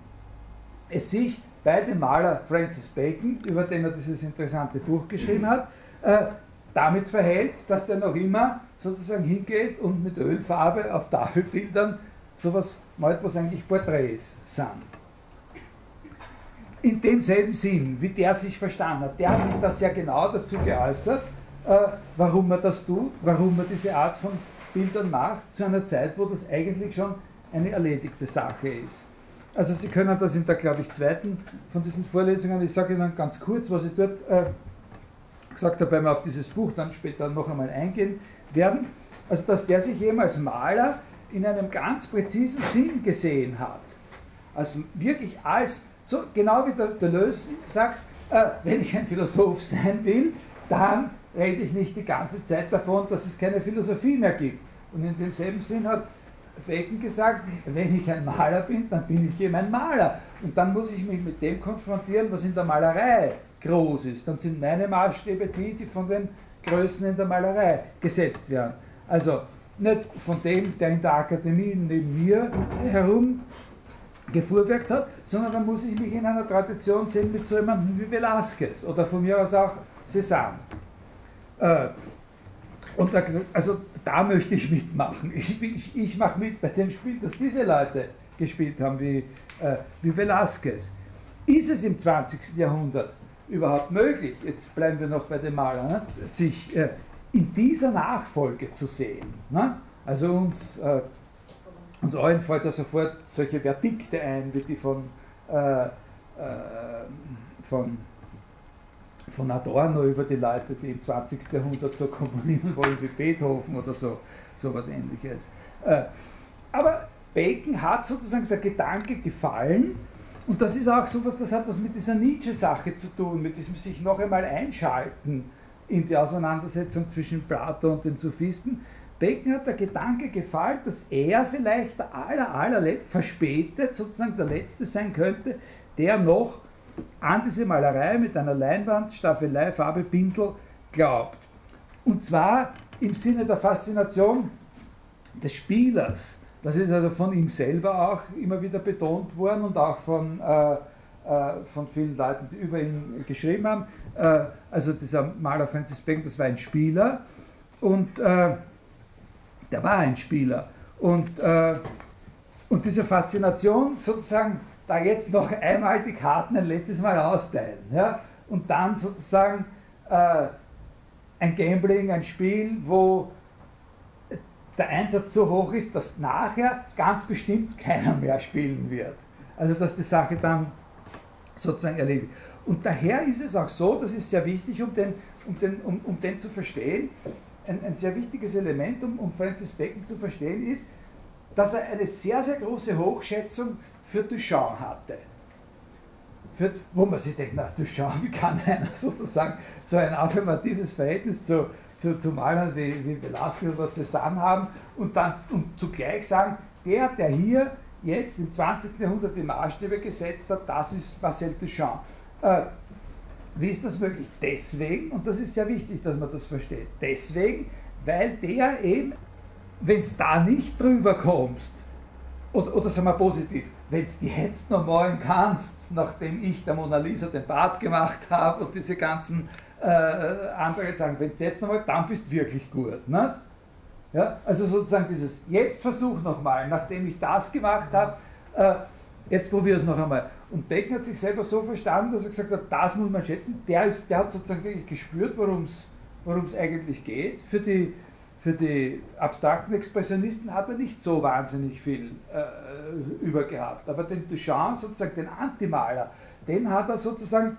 es sich bei dem Maler Francis Bacon, über den er dieses interessante Buch geschrieben hat, äh, damit verhält, dass der noch immer sozusagen hingeht und mit Ölfarbe auf Tafelbildern sowas malt, was eigentlich Porträts sind. In demselben Sinn, wie der sich verstanden hat, der hat sich das sehr genau dazu geäußert, äh, warum man das tut, warum man diese Art von Bildern macht, zu einer Zeit, wo das eigentlich schon eine erledigte Sache ist. Also Sie können das in der, glaube ich, zweiten von diesen Vorlesungen, ich sage Ihnen ganz kurz, was ich dort äh, gesagt habe, weil wir auf dieses Buch dann später noch einmal eingehen werden, also dass der sich eben als Maler in einem ganz präzisen Sinn gesehen hat. Also wirklich als, so genau wie der Deleuze sagt, äh, wenn ich ein Philosoph sein will, dann rede ich nicht die ganze Zeit davon, dass es keine Philosophie mehr gibt. Und in demselben Sinn hat Bacon gesagt, wenn ich ein Maler bin, dann bin ich eben ein Maler. Und dann muss ich mich mit dem konfrontieren, was in der Malerei groß ist. Dann sind meine Maßstäbe die, die von den Größen in der Malerei gesetzt werden. Also nicht von dem, der in der Akademie neben mir herum gefuhrwerkt hat, sondern dann muss ich mich in einer Tradition sehen mit so jemandem wie Velázquez oder von mir aus auch Cézanne. Äh, und da, also da möchte ich mitmachen. Ich, ich, ich mache mit bei dem Spiel, das diese Leute gespielt haben, wie, äh, wie Velázquez. Ist es im 20. Jahrhundert überhaupt möglich, jetzt bleiben wir noch bei dem Maler, ne, sich äh, in dieser Nachfolge zu sehen? Ne? Also uns, äh, uns allen fällt da sofort solche Verdikte ein, wie die von, äh, äh, von von Adorno über die Leute, die im 20. Jahrhundert so komponieren wollen wie Beethoven oder so, sowas ähnliches. Äh, aber Bacon hat sozusagen der Gedanke gefallen, und das ist auch sowas, das hat was mit dieser Nietzsche-Sache zu tun, mit diesem sich noch einmal einschalten in die Auseinandersetzung zwischen Plato und den Sophisten. Bacon hat der Gedanke gefallen, dass er vielleicht der aller, aller verspätet sozusagen der Letzte sein könnte, der noch an diese Malerei mit einer Leinwand, Staffelei, Farbe, Pinsel glaubt. Und zwar im Sinne der Faszination des Spielers. Das ist also von ihm selber auch immer wieder betont worden und auch von, äh, äh, von vielen Leuten, die über ihn geschrieben haben. Äh, also dieser Maler Francis Bacon, das war ein Spieler und äh, der war ein Spieler. Und, äh, und diese Faszination sozusagen da jetzt noch einmal die Karten ein letztes Mal austeilen. Ja? Und dann sozusagen äh, ein Gambling, ein Spiel, wo der Einsatz so hoch ist, dass nachher ganz bestimmt keiner mehr spielen wird. Also dass die Sache dann sozusagen erledigt. Und daher ist es auch so, das ist sehr wichtig, um den, um den, um, um den zu verstehen, ein, ein sehr wichtiges Element, um, um Francis Bacon zu verstehen, ist, dass er eine sehr, sehr große Hochschätzung für Duchamp hatte. Für, wo man sich denkt, na Duchamp, wie kann einer [LAUGHS] sozusagen so ein affirmatives Verhältnis zu, zu, zu Malern wie, wie Velasquez oder Cézanne haben und dann und zugleich sagen, der, der hier jetzt im 20. Jahrhundert die Maßstäbe gesetzt hat, das ist Marcel Duchamp. Äh, wie ist das möglich? Deswegen, und das ist sehr wichtig, dass man das versteht, deswegen, weil der eben, wenn es da nicht drüber kommst, oder, oder sagen wir positiv, wenn es die jetzt noch malen kannst, nachdem ich der Mona Lisa den Bart gemacht habe und diese ganzen äh, anderen sagen, wenn es jetzt noch mal, dann bist du wirklich gut. Ne? Ja, also sozusagen dieses, jetzt versuch nochmal, nachdem ich das gemacht habe, äh, jetzt probier es noch einmal. Und Becken hat sich selber so verstanden, dass er gesagt hat, das muss man schätzen. Der, ist, der hat sozusagen wirklich gespürt, worum es eigentlich geht. Für die, für die abstrakten Expressionisten hat er nicht so wahnsinnig viel äh, übergehabt. Aber den Duchamp, sozusagen den Antimaler, den hat er sozusagen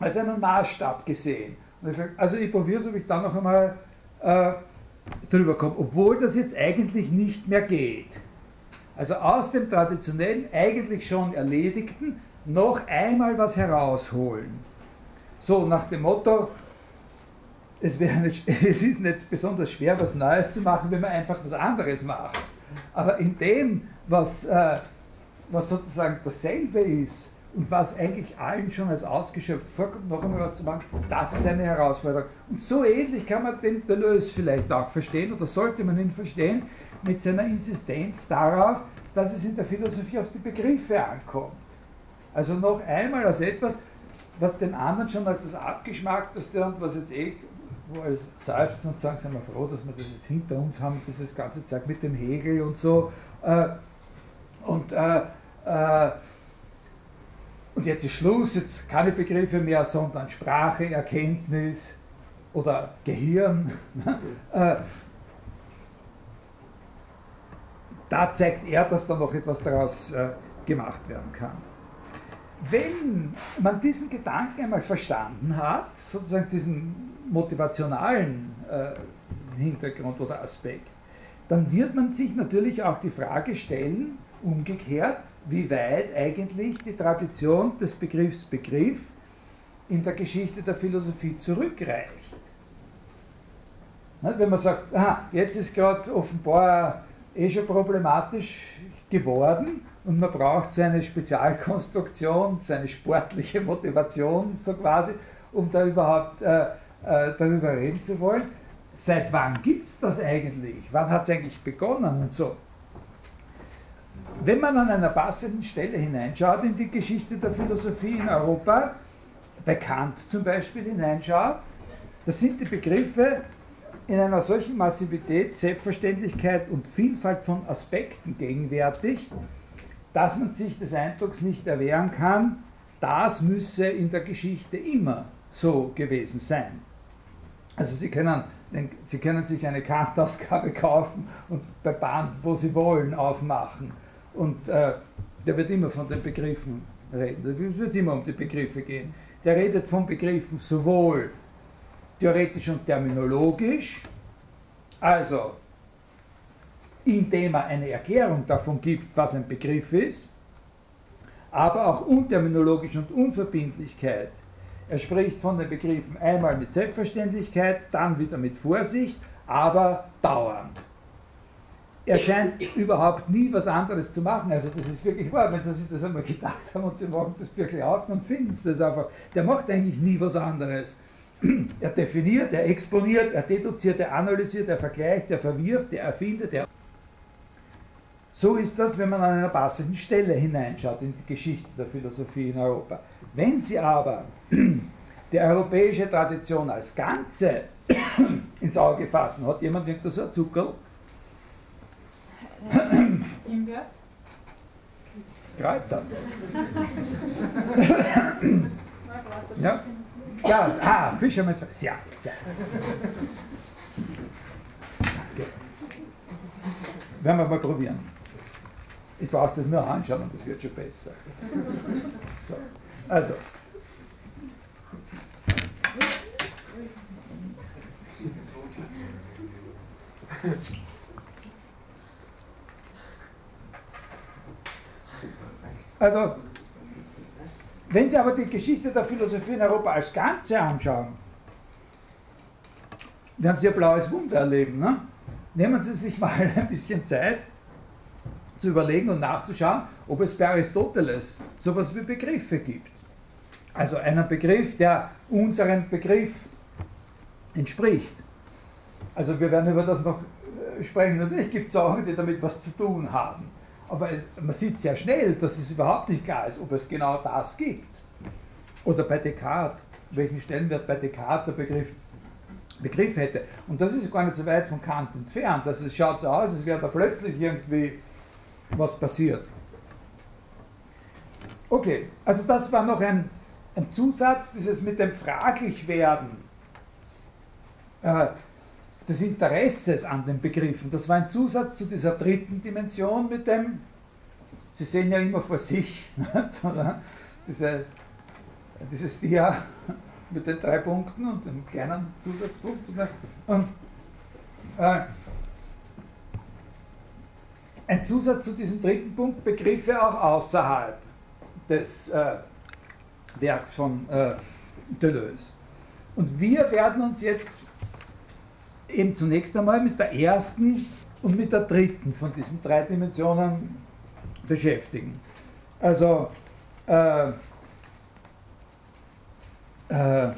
als einen Maßstab gesehen. Und er sagt, also ich probiere es, ob ich dann noch einmal äh, drüber komme, obwohl das jetzt eigentlich nicht mehr geht. Also aus dem traditionellen, eigentlich schon erledigten, noch einmal was herausholen. So nach dem Motto, es, nicht, [LAUGHS] es ist nicht besonders schwer, was Neues zu machen, wenn man einfach was anderes macht. Aber in dem, was, äh, was sozusagen dasselbe ist, und was eigentlich allen schon als ausgeschöpft vorkommt, noch einmal was zu machen, das ist eine Herausforderung. Und so ähnlich kann man den Deleuze vielleicht auch verstehen, oder sollte man ihn verstehen, mit seiner Insistenz darauf, dass es in der Philosophie auf die Begriffe ankommt. Also noch einmal als etwas, was den anderen schon als das Abgeschmackteste und was jetzt eh, wo als seufzen und sagen, sind wir froh, dass wir das jetzt hinter uns haben, dieses ganze Zeug mit dem Hegel und so. Äh, und äh, äh, und jetzt ist Schluss, jetzt keine Begriffe mehr, sondern Sprache, Erkenntnis oder Gehirn. [LAUGHS] Äh, da zeigt er, dass da noch etwas daraus äh, gemacht werden kann. Wenn man diesen Gedanken einmal verstanden hat, sozusagen diesen motivationalen äh, Hintergrund oder Aspekt, dann wird man sich natürlich auch die Frage stellen, umgekehrt, wie weit eigentlich die Tradition des Begriffs Begriff in der Geschichte der Philosophie zurückreicht. Wenn man sagt, aha, jetzt ist gerade offenbar eh schon problematisch geworden und man braucht so eine Spezialkonstruktion, so eine sportliche [LAUGHS] Motivation, so quasi, um da überhaupt äh, äh, darüber reden zu wollen. Seit wann gibt es das eigentlich? Wann hat es eigentlich begonnen und so? Wenn man an einer passenden Stelle hineinschaut in die Geschichte der Philosophie in Europa, bei Kant zum Beispiel hineinschaut, da sind die Begriffe in einer solchen Massivität, Selbstverständlichkeit und Vielfalt von Aspekten gegenwärtig, dass man sich des Eindrucks nicht erwehren kann, das müsse in der Geschichte immer so gewesen sein. Also Sie können, Sie können sich eine Kant-Ausgabe [LAUGHS] kaufen und bei Band, wo Sie wollen, aufmachen und äh, der wird immer von den Begriffen reden. Es wird immer um die Begriffe gehen. Der redet von Begriffen sowohl theoretisch und terminologisch, also indem er eine Erklärung davon gibt, was ein Begriff ist, aber auch unterminologisch und Unverbindlichkeit. Er spricht von den Begriffen einmal mit Selbstverständlichkeit, dann wieder mit Vorsicht, aber dauernd er scheint überhaupt nie was anderes zu machen. Also das ist wirklich wahr, wenn Sie sich das einmal gedacht haben und Sie machen das wirklich auf, dann finden Sie das einfach. Der macht eigentlich nie was anderes. [CLEARS THROAT] Er definiert, er exponiert, er deduziert, er analysiert, er vergleicht, er verwirft, er erfindet. Er so ist das, wenn man an einer passenden Stelle hineinschaut in die Geschichte der Philosophie in Europa. Wenn Sie aber [CLEARS THROAT] die europäische Tradition als Ganze [CLEARS THROAT] ins Auge fassen, hat jemand irgendwo so ein Zuckerl? Himbeer? Kräuter. [LAUGHS] ja? Ja, ah, Fischerman's Sehr, sehr. Danke. Werden wir mal probieren. Ich brauche das nur anschauen und das wird schon besser. So, also. Also, wenn Sie aber die Geschichte der Philosophie in Europa als Ganze anschauen, werden Sie ein blaues Wunder erleben. Ne? Nehmen Sie sich mal [LAUGHS] ein bisschen Zeit zu überlegen und nachzuschauen, ob es bei Aristoteles sowas wie Begriffe gibt. Also einen Begriff, der unserem Begriff entspricht. Also wir werden über das noch äh, sprechen. Natürlich gibt es Sachen, die damit was zu tun haben. Aber es, man sieht sehr schnell, dass es überhaupt nicht klar ist, ob es genau das gibt. Oder bei Descartes, welchen Stellenwert bei Descartes der Begriff, Begriff hätte. Und das ist gar nicht so weit von Kant entfernt. Also es schaut so aus, als wäre da plötzlich irgendwie was passiert. Okay, also das war noch ein, ein Zusatz, dieses mit dem Fraglichwerden äh, des Interesses an den Begriffen. Das war ein Zusatz zu dieser dritten Dimension mit dem, Sie sehen ja immer vor sich, [LAUGHS] diese, dieses Dia mit den drei Punkten und dem kleinen Zusatzpunkt. Und, äh, ein Zusatz zu diesem dritten Punkt, Begriffe auch außerhalb des äh, Werks von äh, Deleuze. Und wir werden uns jetzt eben zunächst einmal mit der ersten und mit der dritten von diesen drei Dimensionen beschäftigen. Also, äh, äh,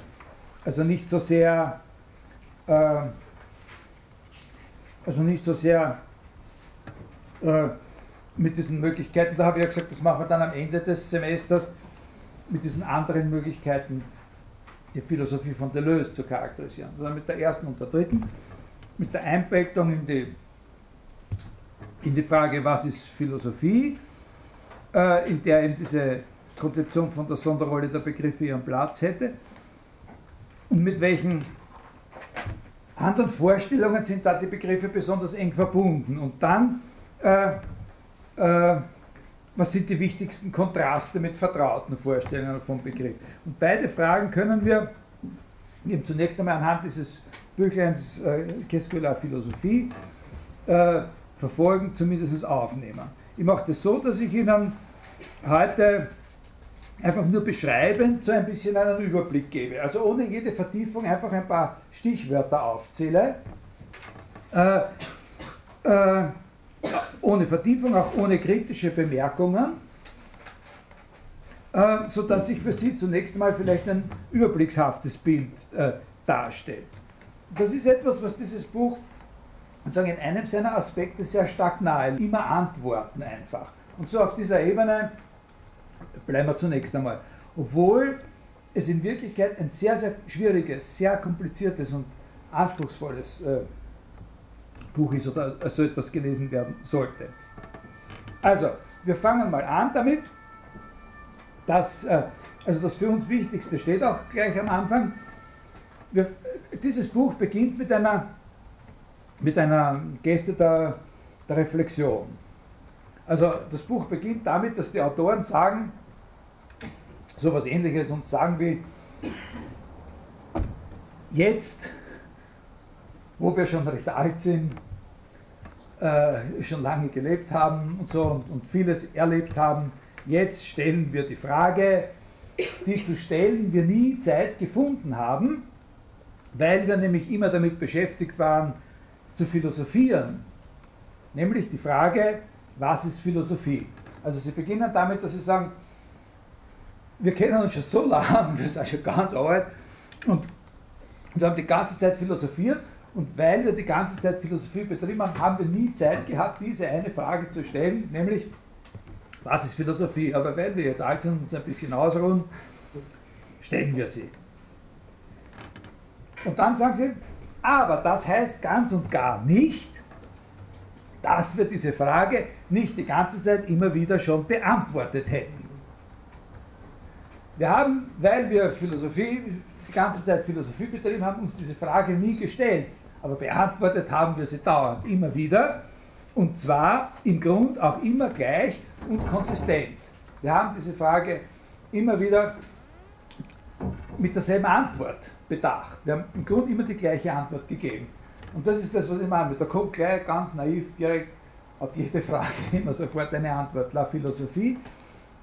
also nicht so sehr, äh, also nicht so sehr äh, mit diesen Möglichkeiten, da habe ich ja gesagt, das machen wir dann am Ende des Semesters, mit diesen anderen Möglichkeiten die Philosophie von Deleuze zu charakterisieren, sondern mit der ersten und der dritten, mit der Einbettung in die, in die Frage, was ist Philosophie, äh, in der eben diese Konzeption von der Sonderrolle der Begriffe ihren Platz hätte. Und mit welchen anderen Vorstellungen sind da die Begriffe besonders eng verbunden. Und dann, äh, äh, was sind die wichtigsten Kontraste mit vertrauten Vorstellungen vom Begriff? Und beide Fragen können wir eben zunächst einmal anhand dieses Büchleins äh, Qu'est-ce que la Philosophie äh, verfolgen, zumindest aufnehmen. Ich mache das so, dass ich Ihnen heute einfach nur beschreibend so ein bisschen einen Überblick gebe. Also ohne jede Vertiefung einfach ein paar Stichwörter aufzähle. Äh, äh, ohne Vertiefung, auch ohne kritische Bemerkungen, äh, sodass sich für Sie zunächst mal vielleicht ein überblickshaftes Bild äh, darstellt. Das ist etwas, was dieses Buch in einem seiner Aspekte sehr stark nahe, immer antworten einfach. Und so auf dieser Ebene bleiben wir zunächst einmal. Obwohl es in Wirklichkeit ein sehr, sehr schwieriges, sehr kompliziertes und anspruchsvolles äh, Buch ist oder so etwas gelesen werden sollte. Also, wir fangen mal an damit, dass, äh, also das für uns Wichtigste steht auch gleich am Anfang. Wir, dieses Buch beginnt mit einer, mit einer Geste der, der Reflexion. Also das Buch beginnt damit, dass die Autoren sagen, so etwas ähnliches und sagen wie, jetzt, wo wir schon recht alt sind, äh, schon lange gelebt haben und so und, und vieles erlebt haben, jetzt stellen wir die Frage, die zu stellen wir nie Zeit gefunden haben, weil wir nämlich immer damit beschäftigt waren, zu philosophieren. Nämlich die Frage, was ist Philosophie? Also sie beginnen damit, dass sie sagen, wir kennen uns schon so lange, [LAUGHS] wir sind schon ganz alt und wir haben die ganze Zeit philosophiert und weil wir die ganze Zeit Philosophie betrieben haben, haben wir nie Zeit gehabt, diese eine Frage zu stellen, nämlich, was ist Philosophie? Aber weil wir jetzt alt sind und uns ein bisschen ausruhen, stellen wir sie. Und dann sagen sie, aber das heißt ganz und gar nicht, dass wir diese Frage nicht die ganze Zeit immer wieder schon beantwortet hätten. Wir haben, weil wir Philosophie, die ganze Zeit Philosophie betrieben haben, uns diese Frage nie gestellt. Aber beantwortet haben wir sie dauernd, immer wieder. Und zwar im Grund auch immer gleich und konsistent. Wir haben diese Frage immer wieder mit derselben Antwort bedacht. Wir haben im Grunde immer die gleiche Antwort gegeben. Und das ist das, was ich meine. Da kommt gleich ganz naiv direkt auf jede Frage [LAUGHS] immer sofort eine Antwort. La philosophie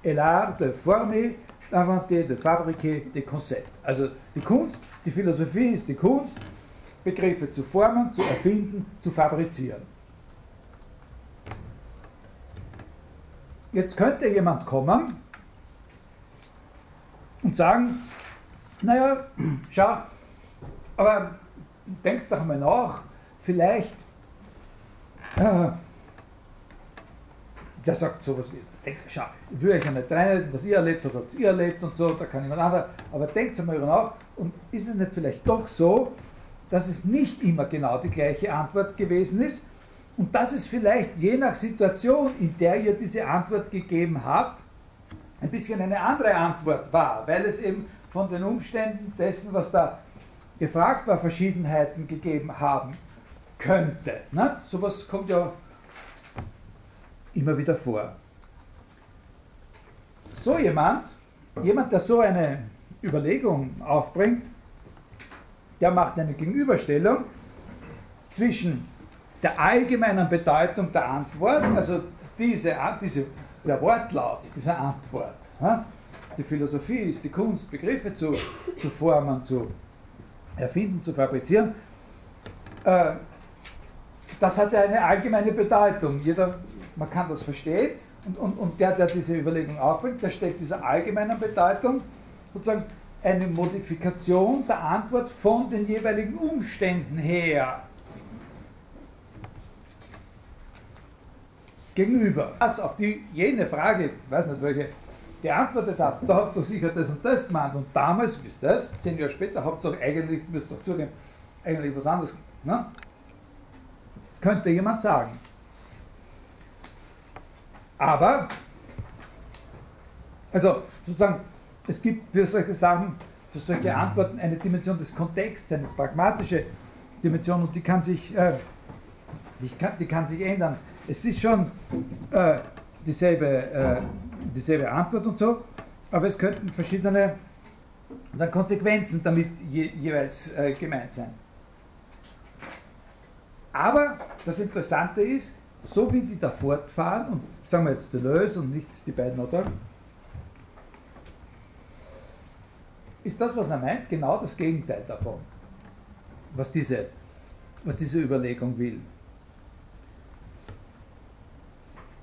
est l'art de former, d'inventer, de fabriquer des concepts. Also die Kunst, die Philosophie ist die Kunst, Begriffe zu formen, zu erfinden, zu fabrizieren. jetzt könnte jemand kommen und sagen, naja, schau, aber denkst doch mal nach, vielleicht, äh, der sagt sowas wie, denkst, schau, ich will euch ja nicht reinhalten, was ihr erlebt habt, was ihr erlebt und so, da kann jemand anderer, aber denkt einmal darüber nach und ist es nicht vielleicht doch so, dass es nicht immer genau die gleiche Antwort gewesen ist und dass es vielleicht je nach Situation, in der ihr diese Antwort gegeben habt, ein bisschen eine andere Antwort war, weil es eben von den Umständen dessen, was da gefragt war, Verschiedenheiten gegeben haben könnte. Ne? Sowas kommt ja immer wieder vor. So jemand, jemand, der so eine Überlegung aufbringt, der macht eine Gegenüberstellung zwischen der allgemeinen Bedeutung der Antwort, also diese, diese, der Wortlaut dieser Antwort. Die Philosophie ist die Kunst, Begriffe zu, zu formen, zu erfinden, zu fabrizieren. Äh, das hat ja eine allgemeine Bedeutung. Jeder, man kann das verstehen. Und, und, und der, der diese Überlegung aufbringt, der stellt dieser allgemeinen Bedeutung sozusagen eine Modifikation der Antwort von den jeweiligen Umständen her gegenüber. Was auf die jene Frage, ich weiß nicht welche, geantwortet habt, da habt ihr sicher das und das gemeint und damals, ist das, zehn Jahre später, habt ihr eigentlich, müsst ihr zugeben, eigentlich was anderes. Ne? Das könnte jemand sagen. Aber, also sozusagen, es gibt für solche Sachen, für solche Antworten eine Dimension des Kontexts, eine pragmatische Dimension und die kann sich, äh, die kann, die kann sich ändern. Es ist schon äh, dieselbe, äh, dieselbe Antwort und so, aber es könnten verschiedene dann Konsequenzen damit je, jeweils äh, gemeint sein. Aber das Interessante ist, so wie die da fortfahren, und sagen wir jetzt Deleuze und nicht die beiden Autoren, ist das, was er meint, genau das Gegenteil davon, was diese, was diese Überlegung will.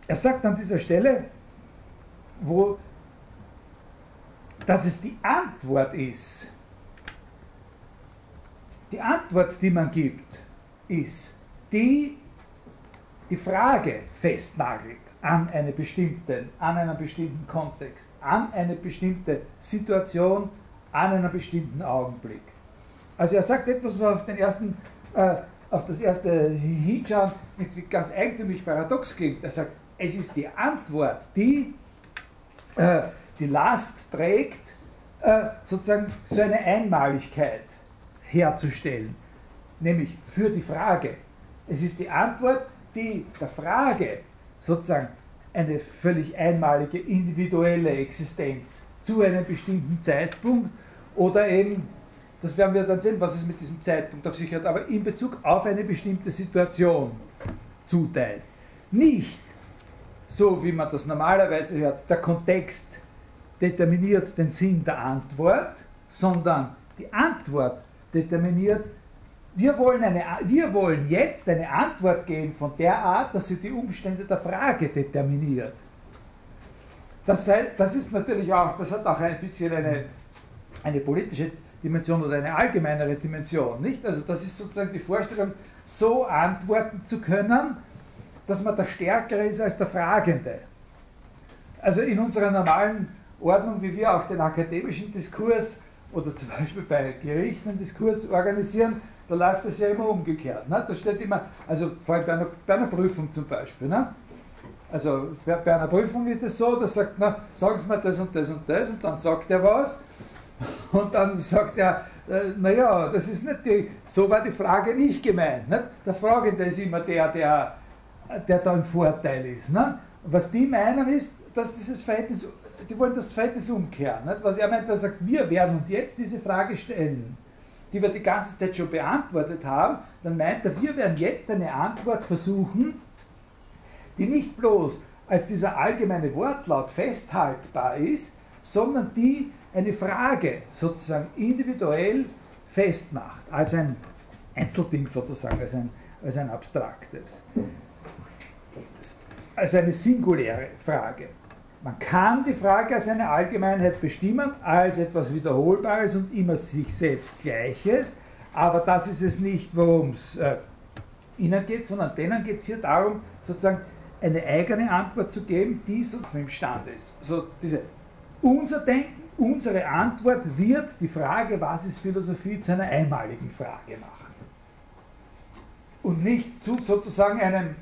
Er sagt an dieser Stelle, wo dass es die Antwort ist, die Antwort, die man gibt, ist, die die Frage festnagelt an, eine bestimmte, an einen bestimmten Kontext, an eine bestimmte Situation, an einen bestimmten Augenblick. Also er sagt etwas, was auf, den ersten, äh, auf das erste Hinschauen ganz eigentümlich paradox klingt. Er sagt, es ist die Antwort, die äh, die Last trägt, äh, sozusagen so eine Einmaligkeit herzustellen, nämlich für die Frage. Es ist die Antwort, die der Frage sozusagen eine völlig einmalige individuelle Existenz zu einem bestimmten Zeitpunkt oder eben, das werden wir dann sehen, was es mit diesem Zeitpunkt auf sich hat, aber in Bezug auf eine bestimmte Situation zuteilt. Nicht so, wie man das normalerweise hört, der Kontext determiniert den Sinn der Antwort, sondern die Antwort determiniert, wir wollen, eine, wir wollen jetzt eine Antwort geben von der Art, dass sie die Umstände der Frage determiniert. Das, sei, das ist natürlich auch, das hat auch ein bisschen eine, eine politische Dimension oder eine allgemeinere Dimension, nicht? Also das ist sozusagen die Vorstellung, so antworten zu können, dass man der Stärkere ist als der Fragende. Also in unserer normalen Ordnung, wie wir auch den akademischen Diskurs oder zum Beispiel bei Gerichten einen Diskurs organisieren, da läuft das ja immer umgekehrt. Ne? Da steht immer, also vor allem bei einer, bei einer Prüfung zum Beispiel. Ne? Also bei, bei einer Prüfung ist es so, da sagt, na, sagen Sie mir das und das und das und dann sagt er was und dann sagt er, äh, naja, das ist nicht die, so war die Frage nicht gemeint. Nicht? Der Fragende ist immer der, der, der da im Vorteil ist. Ne? Was die meinen ist, dass dieses Verhältnis, die wollen das Verhältnis umkehren. Nicht? Was er meint, er sagt, wir werden uns jetzt diese Frage stellen, die wir die ganze Zeit schon beantwortet haben, dann meint er, wir werden jetzt eine Antwort versuchen, die nicht bloß als dieser allgemeine Wortlaut festhaltbar ist, sondern die eine Frage sozusagen individuell festmacht, als ein Einzelding sozusagen, als ein, als ein abstraktes, als eine singuläre Frage. man kann die Frage als eine Allgemeinheit bestimmen, als etwas Wiederholbares und immer sich selbst Gleiches, aber das ist es nicht, worum es äh, Ihnen geht, sondern denen geht es hier darum, sozusagen eine eigene Antwort zu geben, die so imstande ist. So diese, unser Denken, unsere Antwort wird die Frage, was ist Philosophie, zu einer einmaligen Frage machen. Und nicht zu sozusagen einem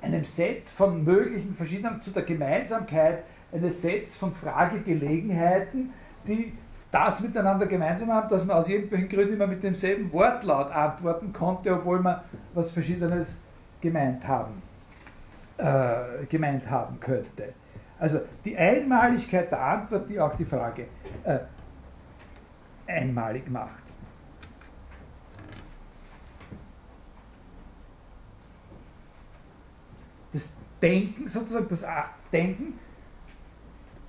einem Set von möglichen verschiedenen, zu der Gemeinsamkeit eines Sets von Fragegelegenheiten, die das miteinander gemeinsam haben, dass man aus irgendwelchen Gründen immer mit demselben Wortlaut antworten konnte, obwohl man was Verschiedenes gemeint haben, äh, gemeint haben könnte. Also die Einmaligkeit der Antwort, die auch die Frage äh, einmalig macht. das Denken, sozusagen das Denken,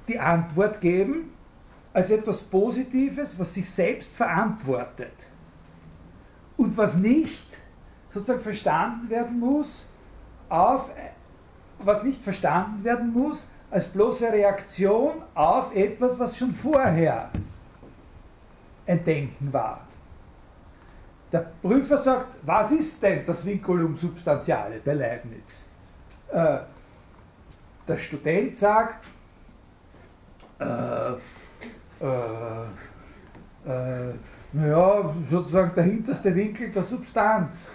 die Antwort geben als etwas Positives, was sich selbst verantwortet und was nicht sozusagen verstanden werden muss auf, was nicht verstanden werden muss als bloße Reaktion auf etwas, was schon vorher ein Denken war. Der Prüfer sagt, was ist denn das Vinculum Substantiale bei Leibniz? äh, der Student sagt, äh, äh, äh, naja, sozusagen der hinterste Winkel der Substanz.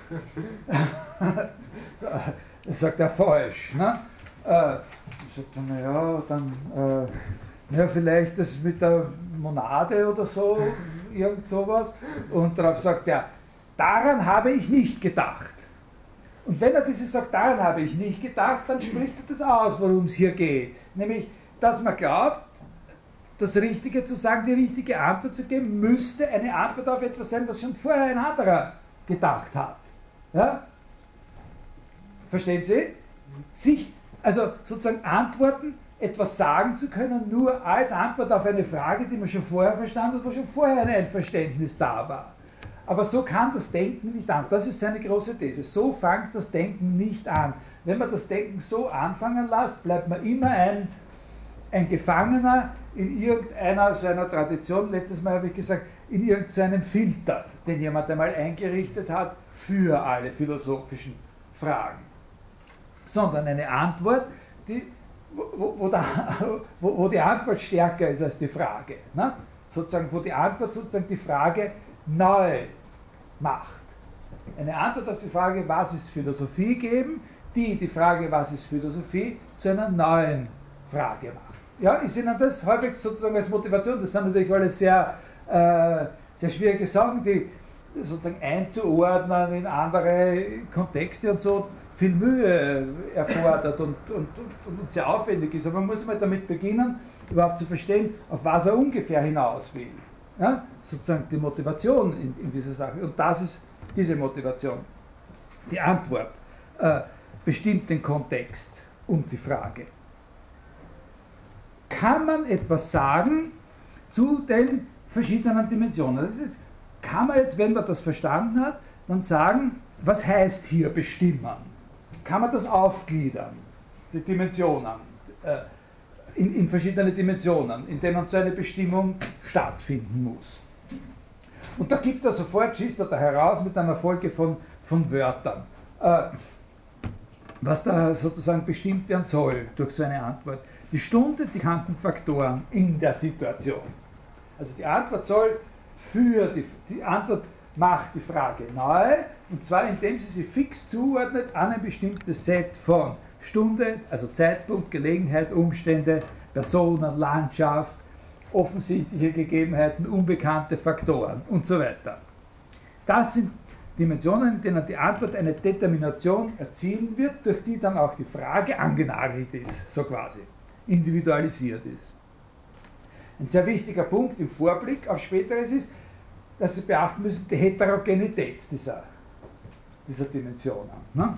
[LAUGHS] das sagt er falsch. Ne? Äh, sagt er, naja, dann, äh, naja, vielleicht das mit der Monade oder so, irgend sowas. Und darauf sagt er, daran habe ich nicht gedacht. Und wenn er dieses sagt, daran habe ich nicht gedacht, dann spricht er das aus, worum es hier geht. Nämlich, dass man glaubt, das Richtige zu sagen, die richtige Antwort zu geben, müsste eine Antwort auf etwas sein, was schon vorher ein anderer gedacht hat. Ja? Verstehen Sie? Sich, also sozusagen antworten, etwas sagen zu können, nur als Antwort auf eine Frage, die man schon vorher verstanden hat, wo schon vorher ein Einverständnis da war. Aber so kann das Denken nicht an. Das ist seine große These. So fängt das Denken nicht an. Wenn man das Denken so anfangen lässt, bleibt man immer ein, ein Gefangener in irgendeiner seiner Tradition. Letztes Mal habe ich gesagt, in irgendeinem Filter, den jemand einmal eingerichtet hat für alle philosophischen Fragen. Sondern eine Antwort, die, wo, wo, da, [LAUGHS] wo, wo die Antwort stärker ist als die Frage. Ne? Sozusagen, wo die Antwort sozusagen die Frage neu macht. Eine Antwort auf die Frage, was ist Philosophie geben, die die Frage, was ist Philosophie, zu einer neuen Frage macht. Ja, ist Ihnen das halbwegs sozusagen als Motivation? Das sind natürlich alles sehr, äh, sehr schwierige Sachen, die sozusagen einzuordnen in andere Kontexte und so viel Mühe erfordert und, und, und, und sehr aufwendig ist. Aber man muss mal damit beginnen, überhaupt zu verstehen, auf was er ungefähr hinaus will. Ja? Sozusagen die Motivation in, in dieser Sache. Und das ist diese Motivation. Die Antwort äh, bestimmt den Kontext und die Frage. Kann man etwas sagen zu den verschiedenen Dimensionen? Das ist, kann man jetzt, wenn man das verstanden hat, dann sagen, was heißt hier bestimmen? Kann man das aufgliedern, die Dimensionen? Äh, in, in verschiedene Dimensionen, in denen so eine Bestimmung stattfinden muss. Und da gibt er sofort, schießt er da heraus mit einer Folge von, von Wörtern, äh, was da sozusagen bestimmt werden soll durch so eine Antwort. Die Stunde, die bekannten Faktoren in der Situation. Also die Antwort soll für die, die Antwort macht die Frage neu, und zwar indem sie sie fix zuordnet an ein bestimmtes Set von Stunde, also Zeitpunkt, Gelegenheit, Umstände, Personen, Landschaft, offensichtliche Gegebenheiten, unbekannte Faktoren und so weiter. Das sind Dimensionen, in denen die Antwort eine Determination erzielen wird, durch die dann auch die Frage angenagelt ist, so quasi, individualisiert ist. Ein sehr wichtiger Punkt im Vorblick auf Späteres ist, dass Sie beachten müssen die Heterogenität dieser, dieser Dimensionen. Ne?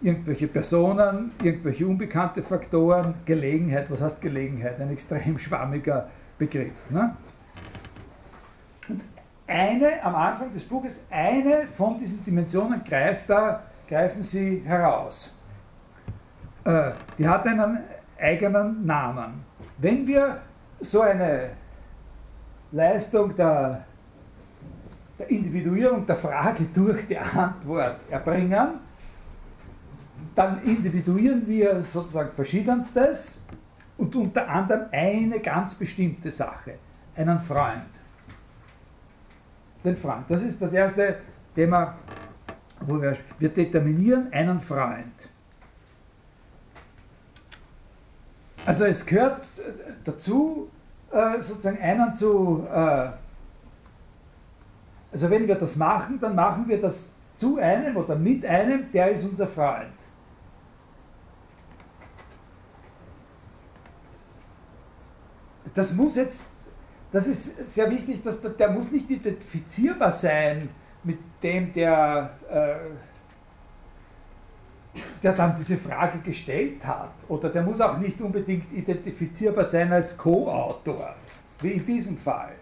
irgendwelche Personen, irgendwelche unbekannte Faktoren, Gelegenheit, was heißt Gelegenheit? Ein extrem schwammiger Begriff. Ne? Und eine, am Anfang des Buches, eine von diesen Dimensionen greift da, greifen sie heraus. Äh, die hat einen, eigenen Namen. Wenn wir so eine Leistung der, der Individuierung der Frage durch die Antwort erbringen, dann individuieren wir sozusagen verschiedenstes und unter anderem eine ganz bestimmte Sache, einen Freund. Den Freund. Das ist das erste Thema, wo wir, wir determinieren einen Freund. Also es gehört dazu, äh, sozusagen einen zu, äh, also wenn wir das machen, dann machen wir das zu einem oder mit einem, der ist unser Freund. Das muss jetzt, das ist sehr wichtig, dass der, muss nicht identifizierbar sein mit dem, der äh, der dann diese Frage gestellt hat. Oder der muss auch nicht unbedingt identifizierbar sein als Co-Autor, wie in diesem Fall.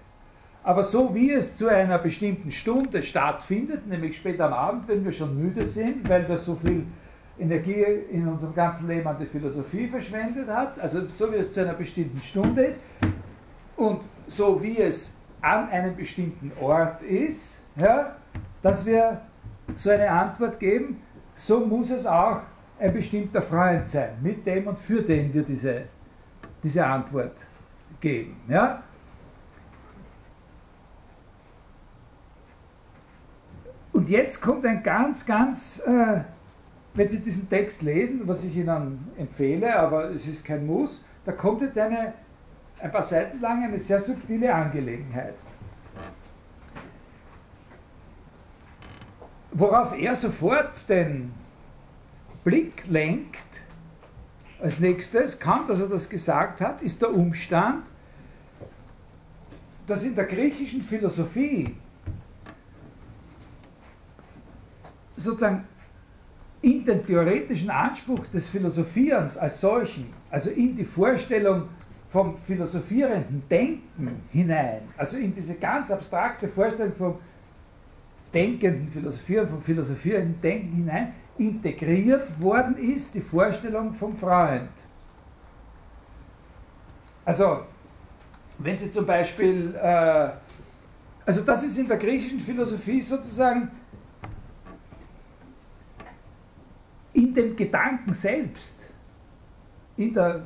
Aber so wie es zu einer bestimmten Stunde stattfindet, nämlich spät am Abend, wenn wir schon müde sind, weil wir so viel Energie in unserem ganzen Leben an die Philosophie verschwendet hat, also so wie es zu einer bestimmten Stunde ist und so wie es an einem bestimmten Ort ist, ja, dass wir so eine Antwort geben, so muss es auch ein bestimmter Freund sein, mit dem und für den wir diese, diese Antwort geben. Ja? Jetzt kommt ein ganz, ganz, äh, wenn Sie diesen Text lesen, was ich Ihnen empfehle, aber es ist kein Muss, da kommt jetzt eine, ein paar Seiten lang eine sehr subtile Angelegenheit. Worauf er sofort den Blick lenkt, als nächstes, kaum dass er das gesagt hat, ist der Umstand, dass in der griechischen Philosophie sozusagen in den theoretischen Anspruch des Philosophierens als solchen, also in die Vorstellung vom philosophierenden Denken hinein, also in diese ganz abstrakte Vorstellung vom denkenden Philosophieren, vom philosophierenden Denken hinein, integriert worden ist, die Vorstellung vom Freund. Also, wenn Sie zum Beispiel, äh, also das ist in der griechischen Philosophie sozusagen in dem Gedanken selbst, in der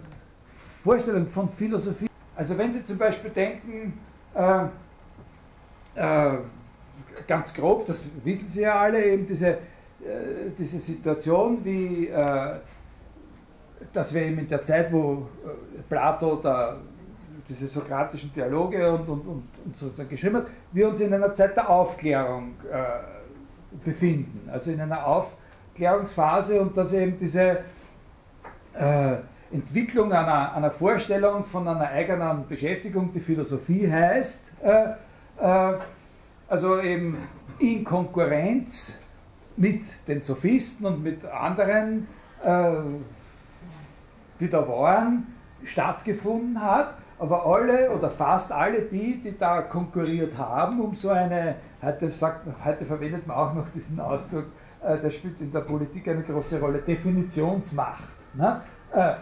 Vorstellung von Philosophie. Also wenn Sie zum Beispiel denken, äh, äh, ganz grob, das wissen Sie ja alle, eben diese, äh, diese Situation, wie äh, dass wir eben in der Zeit, wo äh, Plato da diese sokratischen Dialoge und, und, und, und sozusagen geschrieben hat, wir uns in einer Zeit der Aufklärung äh, befinden, also in einer Aufklärungsphase und dass eben diese äh, Entwicklung einer, einer Vorstellung von einer eigenen Beschäftigung, die Philosophie heißt, äh, äh also eben in Konkurrenz mit den Sophisten und mit anderen, äh, die da waren, stattgefunden hat. Aber alle oder fast alle die, die da konkurriert haben, um so eine, heute, sagt, heute verwendet man auch noch diesen Ausdruck, äh, der spielt in der Politik eine große Rolle, Definitionsmacht. Ne? Äh,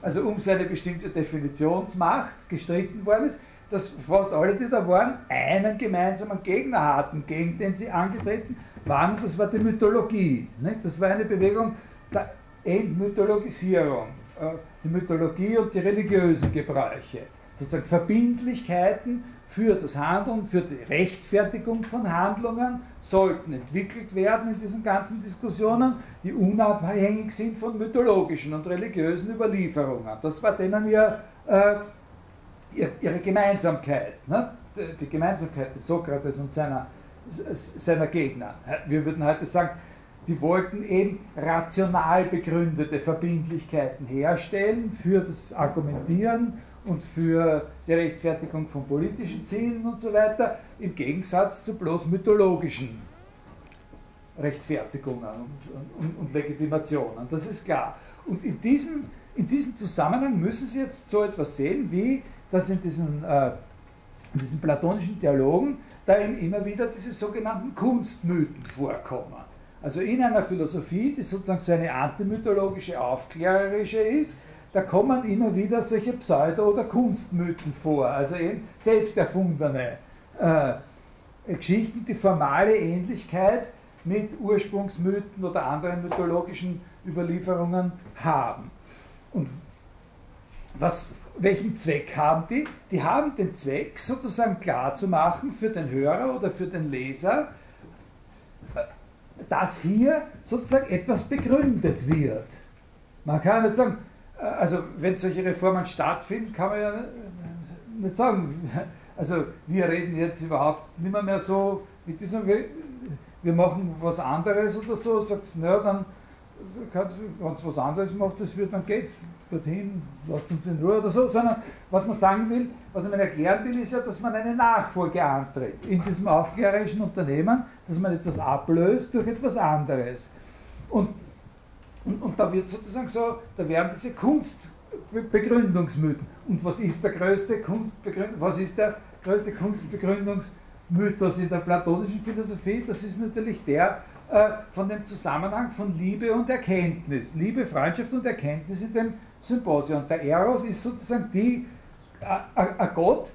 also um so eine bestimmte Definitionsmacht gestritten worden ist, dass fast alle, die da waren, einen gemeinsamen Gegner hatten, gegen den sie angetreten waren. Das war die Mythologie. Nicht? Das war eine Bewegung der Entmythologisierung. Äh, die Mythologie und die religiösen Gebräuche. Sozusagen Verbindlichkeiten für das Handeln, für die Rechtfertigung von Handlungen sollten entwickelt werden in diesen ganzen Diskussionen, die unabhängig sind von mythologischen und religiösen Überlieferungen. Das war denen ihr äh, ihre Gemeinsamkeit, ne? die Gemeinsamkeit des Sokrates und seiner, seiner Gegner. Wir würden heute sagen, die wollten eben rational begründete Verbindlichkeiten herstellen für das Argumentieren und für die Rechtfertigung von politischen Zielen und so weiter, im Gegensatz zu bloß mythologischen Rechtfertigungen und, und, und Legitimationen. Das ist klar. Und in diesem, in diesem Zusammenhang müssen Sie jetzt so etwas sehen wie dass in diesen, äh, in diesen platonischen Dialogen da eben immer wieder diese sogenannten Kunstmythen vorkommen. Also in einer Philosophie, die sozusagen so eine antimythologische, aufklärerische ist, da kommen immer wieder solche Pseudo- oder Kunstmythen vor, also eben selbst erfundene äh, Geschichten, die formale Ähnlichkeit mit Ursprungsmythen oder anderen mythologischen Überlieferungen haben. Und was, welchen Zweck haben die? Die haben den Zweck, sozusagen klarzumachen für den Hörer oder für den Leser, dass hier sozusagen etwas begründet wird. Man kann nicht sagen, äh, also wenn solche Reformen stattfinden, kann man ja nicht sagen, also wir reden jetzt überhaupt nicht mehr, mehr so mit diesem, wir machen was anderes oder so, sagt es, naja, dann wenn es was anderes macht, das wird, dann geht dorthin, lasst uns in Ruhe oder so, sondern was man sagen will, was man erklären will, ist ja, dass man eine Nachfolge antritt in diesem aufklärerischen Unternehmen, dass man etwas ablöst durch etwas anderes. Und, und, und da wird sozusagen so, da werden diese Kunstbegründungsmythen. Und was ist der größte Kunstbegründung, was ist der größte Kunstbegründungsmythos in der platonischen Philosophie? Das ist natürlich der, äh, von dem Zusammenhang von Liebe und Erkenntnis. Liebe, Freundschaft und Erkenntnis in dem Symposion. Der Eros ist sozusagen die, ein Gott,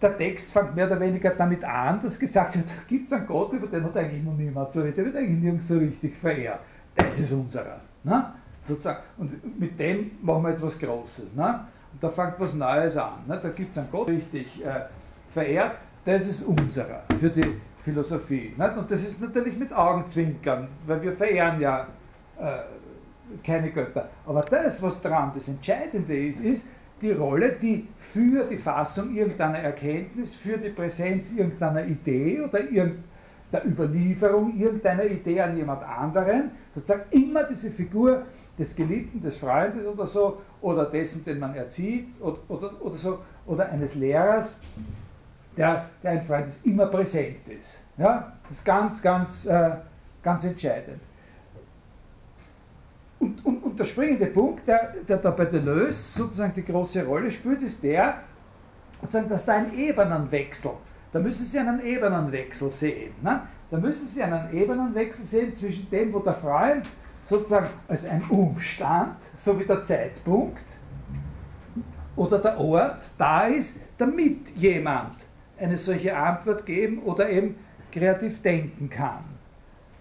der Text fängt mehr oder weniger damit an, dass gesagt wird, da gibt es einen Gott, über den hat eigentlich noch niemand so richtig, der wird eigentlich nirgends so richtig verehrt. Das ist unserer. Ne? Sozusagen. Und mit dem machen wir jetzt was Großes. Ne? Und da fängt was Neues an. Ne? Da gibt es einen Gott, richtig äh, verehrt, das ist unserer für die Philosophie. Nicht? Und das ist natürlich mit Augenzwinkern, weil wir verehren ja äh, keine Götter. Aber das, was dran das Entscheidende ist, ist die Rolle, die für die Fassung irgendeiner Erkenntnis, für die Präsenz irgendeiner Idee oder der Überlieferung irgendeiner Idee an jemand anderen, sozusagen immer diese Figur des Geliebten, des Freundes oder so, oder dessen, den man erzieht, oder, oder, oder so, oder eines Lehrers, der, der ein Freund ist, immer präsent ist. Ja? Das ist ganz, ganz, äh, ganz entscheidend. Und, und, und, der springende Punkt, der, der da bei Deleuze sozusagen die große Rolle spielt, ist der, dass da ein Ebenenwechsel, da müssen Sie einen Ebenenwechsel sehen. Ne? Da müssen Sie einen Ebenenwechsel sehen zwischen dem, wo der Freund sozusagen als ein Umstand, so wie der Zeitpunkt oder der Ort da ist, damit jemand eine solche Antwort geben oder eben kreativ denken kann.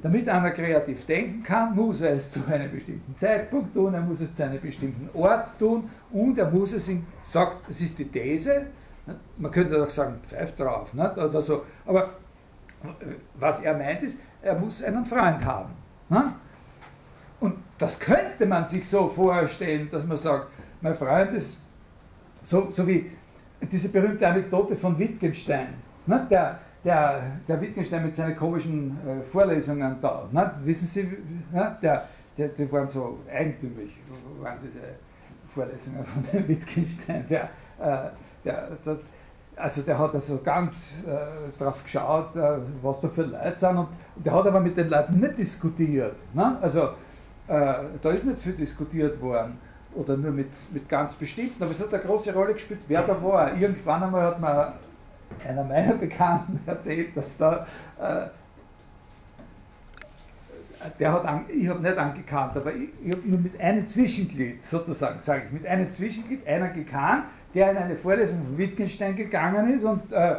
Damit einer kreativ denken kann, muss er es zu einem bestimmten Zeitpunkt tun, er muss es zu einem bestimmten Ort tun und er muss es, in, sagt, es ist die These, man könnte auch sagen, pfeift drauf, nicht? oder so, aber was er meint ist, er muss einen Freund haben. Und das könnte man sich so vorstellen, dass man sagt, mein Freund ist so, so wie diese berühmte Anekdote von Wittgenstein, ne? der, der, der Wittgenstein mit seinen komischen äh, Vorlesungen da, ne? wissen Sie, ne? der, der, die waren so eigentümlich, waren diese Vorlesungen von [LAUGHS] Wittgenstein, der, äh, der, der also der hat also ganz äh, darauf geschaut, äh, was da für Leute sind und, und, der hat aber mit den Leuten nicht diskutiert. Ne? Also äh, da ist nicht viel diskutiert worden oder nur mit, mit ganz bestimmten, aber es hat eine große Rolle gespielt, wer da war. Irgendwann einmal hat mir einer meiner Bekannten [LAUGHS] erzählt, dass da, äh, der hat, an, ich habe nicht angekannt, aber ich, ich habe nur mit einem Zwischenglied sozusagen, sage ich, mit einem Zwischenglied einer gekannt, der in eine Vorlesung von Wittgenstein gegangen ist und äh,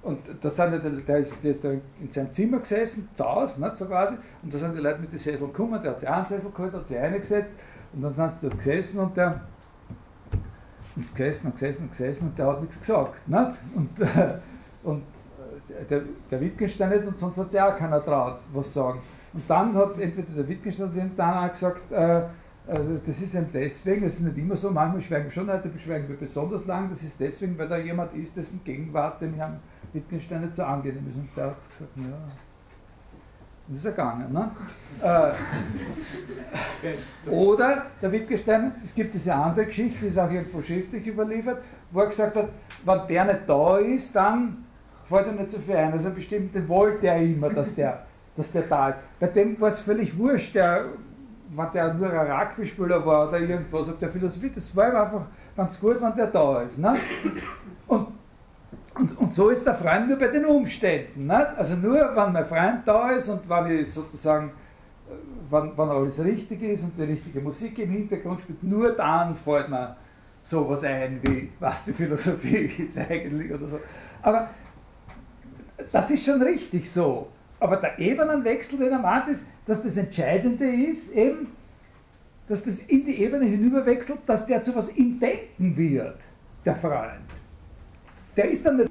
und da sind der, ist, der ist da in seinem Zimmer gesessen, zu Hause, nicht so quasi, und da sind die Leute mit den Sesseln gekommen, der hat sich einen Sessel geholt, hat sich eingesetzt und dann sind sie dort gesessen und der und gesessen und gesessen und gesessen und der hat nichts gesagt. Nicht? Und, äh, und äh, der, der Wittgenstein nicht und sonst hat sich auch keiner traut, was sagen. Und dann hat entweder der Wittgenstein oder dann auch gesagt, äh, äh, das ist eben deswegen, das ist nicht immer so, manchmal schweigen wir schon, heute beschweigen wir besonders lang, das ist deswegen, weil da jemand ist, dessen Gegenwart dem Herrn Wittgenstein nicht so angenehm ist. Und der hat gesagt, ja, das ist ja gegangen. Ne? äh, oder der Wittgenstein, es gibt diese andere Geschichte, die ist auch irgendwo schriftlich überliefert, wo er gesagt hat, wenn der nicht da ist, dann fällt ihm nicht so viel ein. Also bestimmt, den wollte er immer, dass der, dass der da ist. Bei dem war es völlig wurscht, der, wenn der nur ein Rugby-Spieler war oder irgendwas, ob der Philosophie, das war ihm einfach ganz gut, wenn der da ist. Ne? Und und, und so ist der Freund nur bei den Umständen. Nicht? Also nur, wenn mein Freund da ist und wenn ich sozusagen, wann, wann alles richtig ist und die richtige Musik im Hintergrund spielt, nur dann fällt mir sowas ein wie, was die Philosophie [LAUGHS] ist eigentlich oder so. Aber das ist schon richtig so. Aber der Ebenenwechsel, den er meint, ist, dass das Entscheidende ist, eben, dass das in die Ebene hinüberwechselt, dass der zu was im Denken wird, der Freund. Der ist dann nicht,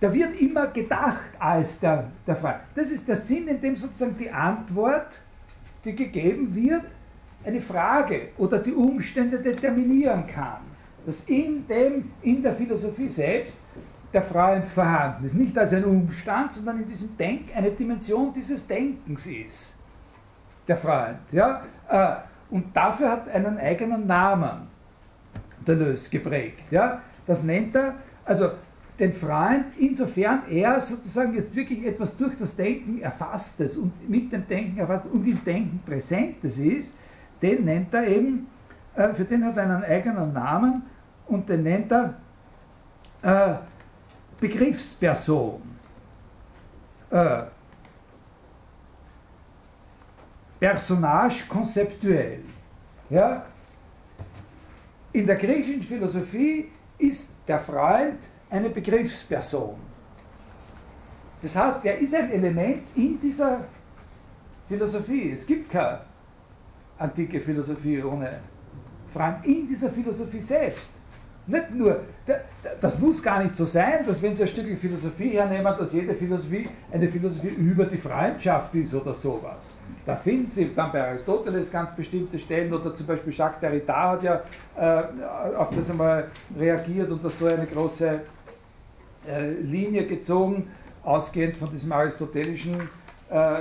der wird immer gedacht als der, der Freund. Das ist der Sinn, in dem sozusagen die Antwort, die gegeben wird, eine Frage oder die Umstände determinieren kann. Dass in, dem, in der Philosophie selbst der Freund vorhanden ist. Nicht als ein Umstand, sondern in diesem Denk eine Dimension dieses Denkens ist. Der Freund. Ja? Äh, und dafür hat einen eigenen Namen, Deleuze, geprägt. Ja? Das nennt er, also den Freund, insofern er sozusagen jetzt wirklich etwas durch das Denken erfasstes und mit dem Denken erfasstes und im Denken präsentes ist, den nennt er eben, äh, für den hat er einen eigenen Namen und den nennt er äh, Begriffsperson. Äh, Personage konzeptuell. Ja? In der griechischen Philosophie ist der Freund eine Begriffsperson. Das heißt, er ist ein Element in dieser Philosophie. Es gibt keine antike Philosophie ohne Freund in dieser Philosophie selbst. Nicht nur, das muss gar nicht so sein, dass wenn Sie ein Stück Philosophie hernehmen, dass jede Philosophie eine Philosophie über die Freundschaft ist oder sowas. Da finden Sie dann bei Aristoteles ganz bestimmte Stellen oder zum Beispiel Jacques Derrida hat ja äh, auf das einmal reagiert und das so eine große äh, Linie gezogen, ausgehend von diesem aristotelischen äh,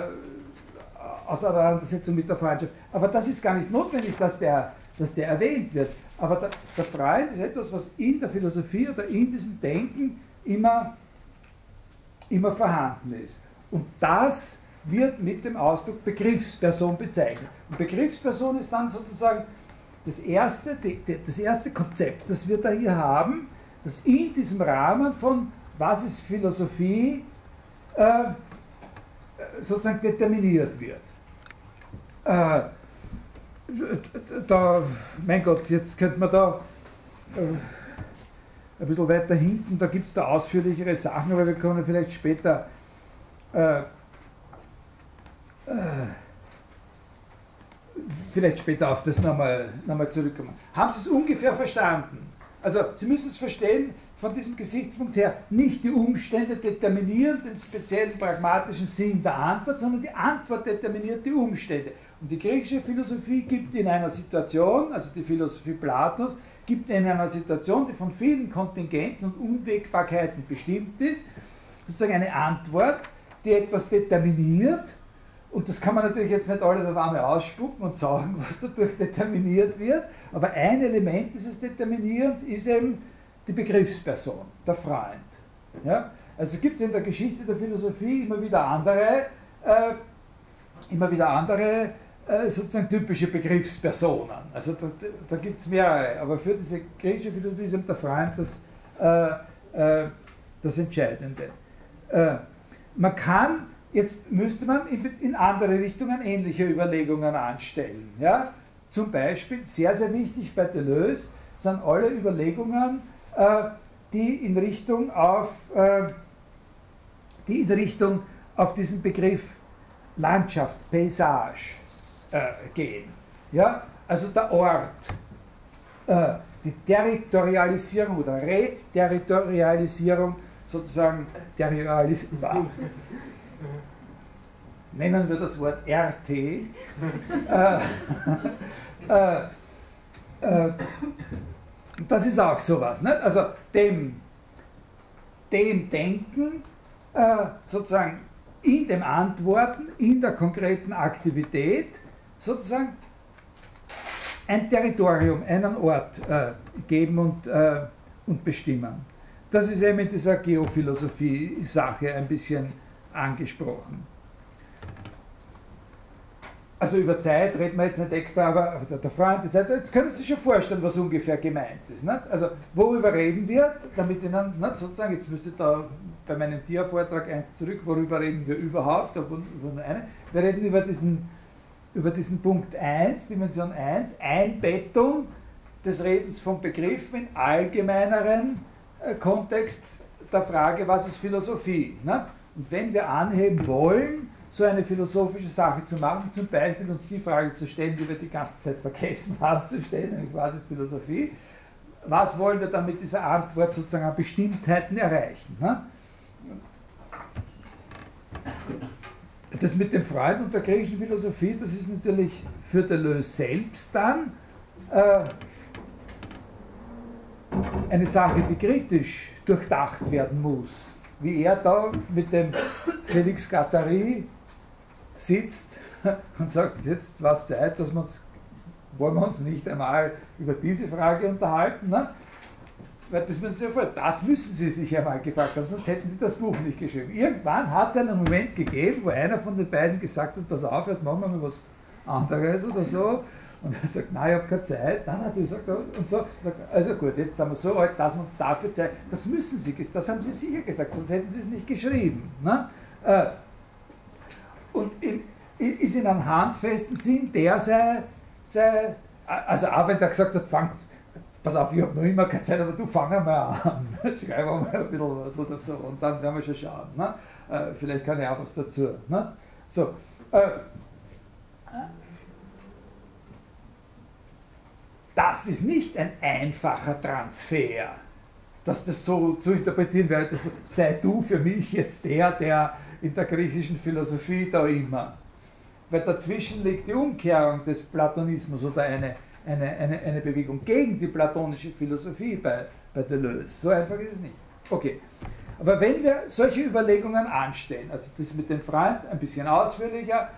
Auseinandersetzung mit der Freundschaft. Aber das ist gar nicht notwendig, dass der dass der erwähnt wird. Aber der, der Freund ist etwas, was in der Philosophie oder in diesem Denken immer, immer vorhanden ist. Und das wird mit dem Ausdruck Begriffsperson bezeichnet. Und Begriffsperson ist dann sozusagen das erste, die, die, das erste Konzept, das wir da hier haben, das in diesem Rahmen von was ist Philosophie äh, sozusagen determiniert wird. Äh, da, mein Gott, jetzt könnte man da äh, ein bisschen weiter hinten, da gibt es da ausführlichere Sachen, aber wir können vielleicht später äh, äh, vielleicht später auf das nochmal noch mal zurückkommen. Haben Sie es ungefähr verstanden? Also Sie müssen es verstehen, von diesem Gesichtspunkt her nicht die Umstände determinieren den speziellen pragmatischen Sinn der Antwort, sondern die Antwort determiniert die Umstände. Und die griechische Philosophie gibt in einer Situation, also die Philosophie Platos, gibt in einer Situation, die von vielen Kontingenzen und Unwägbarkeiten bestimmt ist, sozusagen eine Antwort, die etwas determiniert. Und das kann man natürlich jetzt nicht alles auf einmal ausspucken und sagen, [LAUGHS] was dadurch determiniert wird. Aber ein Element dieses Determinierens ist eben die Begriffsperson, der Freund. Ja? Also gibt es in der Geschichte der Philosophie immer wieder andere, äh, immer wieder andere sozusagen typische Begriffspersonen. Also da, da gibt es mehrere, aber für diese griechische Philosophie ist der Freund das, äh, äh, das Entscheidende. Äh, man kann, jetzt müsste man in, in, andere Richtungen ähnliche Überlegungen anstellen. Ja? Zum Beispiel, sehr, sehr wichtig bei Deleuze, sind alle Überlegungen, äh, die in Richtung auf, die in Richtung auf diesen Begriff Landschaft, Paysage äh, gehen. Ja? Also der Ort, äh, die Territorialisierung oder Reterritorialisierung sozusagen nennen wir das Wort RT. äh, [LAUGHS] äh, äh, das ist auch sowas. Nicht? Also dem, dem Denken sozusagen in dem Antworten, in der konkreten Aktivität sozusagen ein Territorium, einen Ort äh, geben und, äh, und bestimmen. Das ist eben in dieser Geophilosophie-Sache ein bisschen angesprochen. Also über Zeit reden wir jetzt nicht extra, aber der Freund, jetzt können Sie sich schon vorstellen, was ungefähr gemeint ist. Nicht? Also worüber reden wir, damit Ihnen nicht, sozusagen, jetzt müsste da bei meinem Tiervortrag eins zurück, worüber reden wir überhaupt, wir reden über diesen über diesen Punkt 1, Dimension 1, Einbettung des Redens von Begriffen in allgemeineren äh, Kontext der Frage, was ist Philosophie? Ne? Und wenn wir anheben wollen, so eine philosophische Sache zu machen, zum Beispiel uns die Frage zu stellen, die wir die ganze Zeit vergessen [LAUGHS] haben zu stellen, nämlich was ist Philosophie, was wollen wir dann mit dieser Antwort sozusagen an Bestimmtheiten erreichen? Ne? Das mit dem Freud und der griechischen Philosophie, das ist natürlich für Deleuze selbst dann äh, eine Sache, die kritisch durchdacht werden muss. Wie er da mit dem Felix Gattari sitzt [LAUGHS] und sagt, jetzt war es Zeit, dass wir uns, wollen wir uns nicht einmal über diese Frage unterhalten. Ne? Das müssen Sie vor, das müssen Sie sich einmal gefragt haben, sonst hätten Sie das Buch nicht geschrieben. Irgendwann hat es einen Moment gegeben, wo einer von den beiden gesagt hat, pass auf, jetzt machen wir mal was anderes oder so. Und er sagt, nein, ich habe keine Zeit. Nein, nein, die sagt, und so, sagt, also gut, jetzt sind wir so alt, dass wir uns dafür Zeit, das müssen Sie, das haben Sie sicher gesagt, sonst hätten Sie es nicht geschrieben. Ne? Äh, und in, ist in einem handfesten Sinn der sei, sei also auch wenn der gesagt hat, fangt, pass auf, ich habe noch immer keine Zeit, aber du fang mal an, [LAUGHS] schreib mal ein bisschen was oder so und dann werden wir schon schauen. Ne? Äh, vielleicht kann ich auch was dazu. Ne? So, äh, das ist nicht ein einfacher Transfer, dass das so zu interpretieren wäre, dass sei du für mich jetzt der, der in der griechischen Philosophie da immer. Weil dazwischen liegt die Umkehrung des Platonismus oder eine, eine, eine, eine Bewegung gegen die platonische Philosophie bei, bei Deleuze. So einfach ist es nicht. Okay. Aber wenn wir solche Überlegungen anstellen, also das mit dem Freund ein bisschen ausführlicher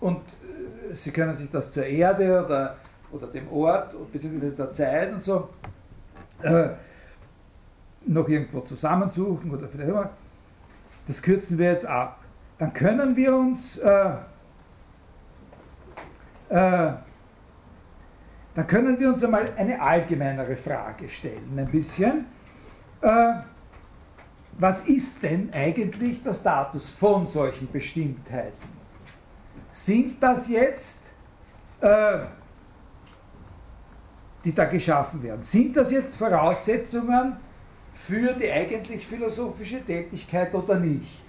und äh, Sie können sich das zur Erde oder, oder dem Ort bzw. der Zeit und so äh, noch irgendwo zusammensuchen oder vielleicht immer, das kürzen wir jetzt ab. Dann können wir uns äh, äh, dann können wir uns einmal eine allgemeinere Frage stellen, ein bisschen. Äh, was ist denn eigentlich der Status von solchen Bestimmtheiten? Sind das jetzt, äh, die da geschaffen werden, sind das jetzt Voraussetzungen für die eigentlich philosophische Tätigkeit oder nicht?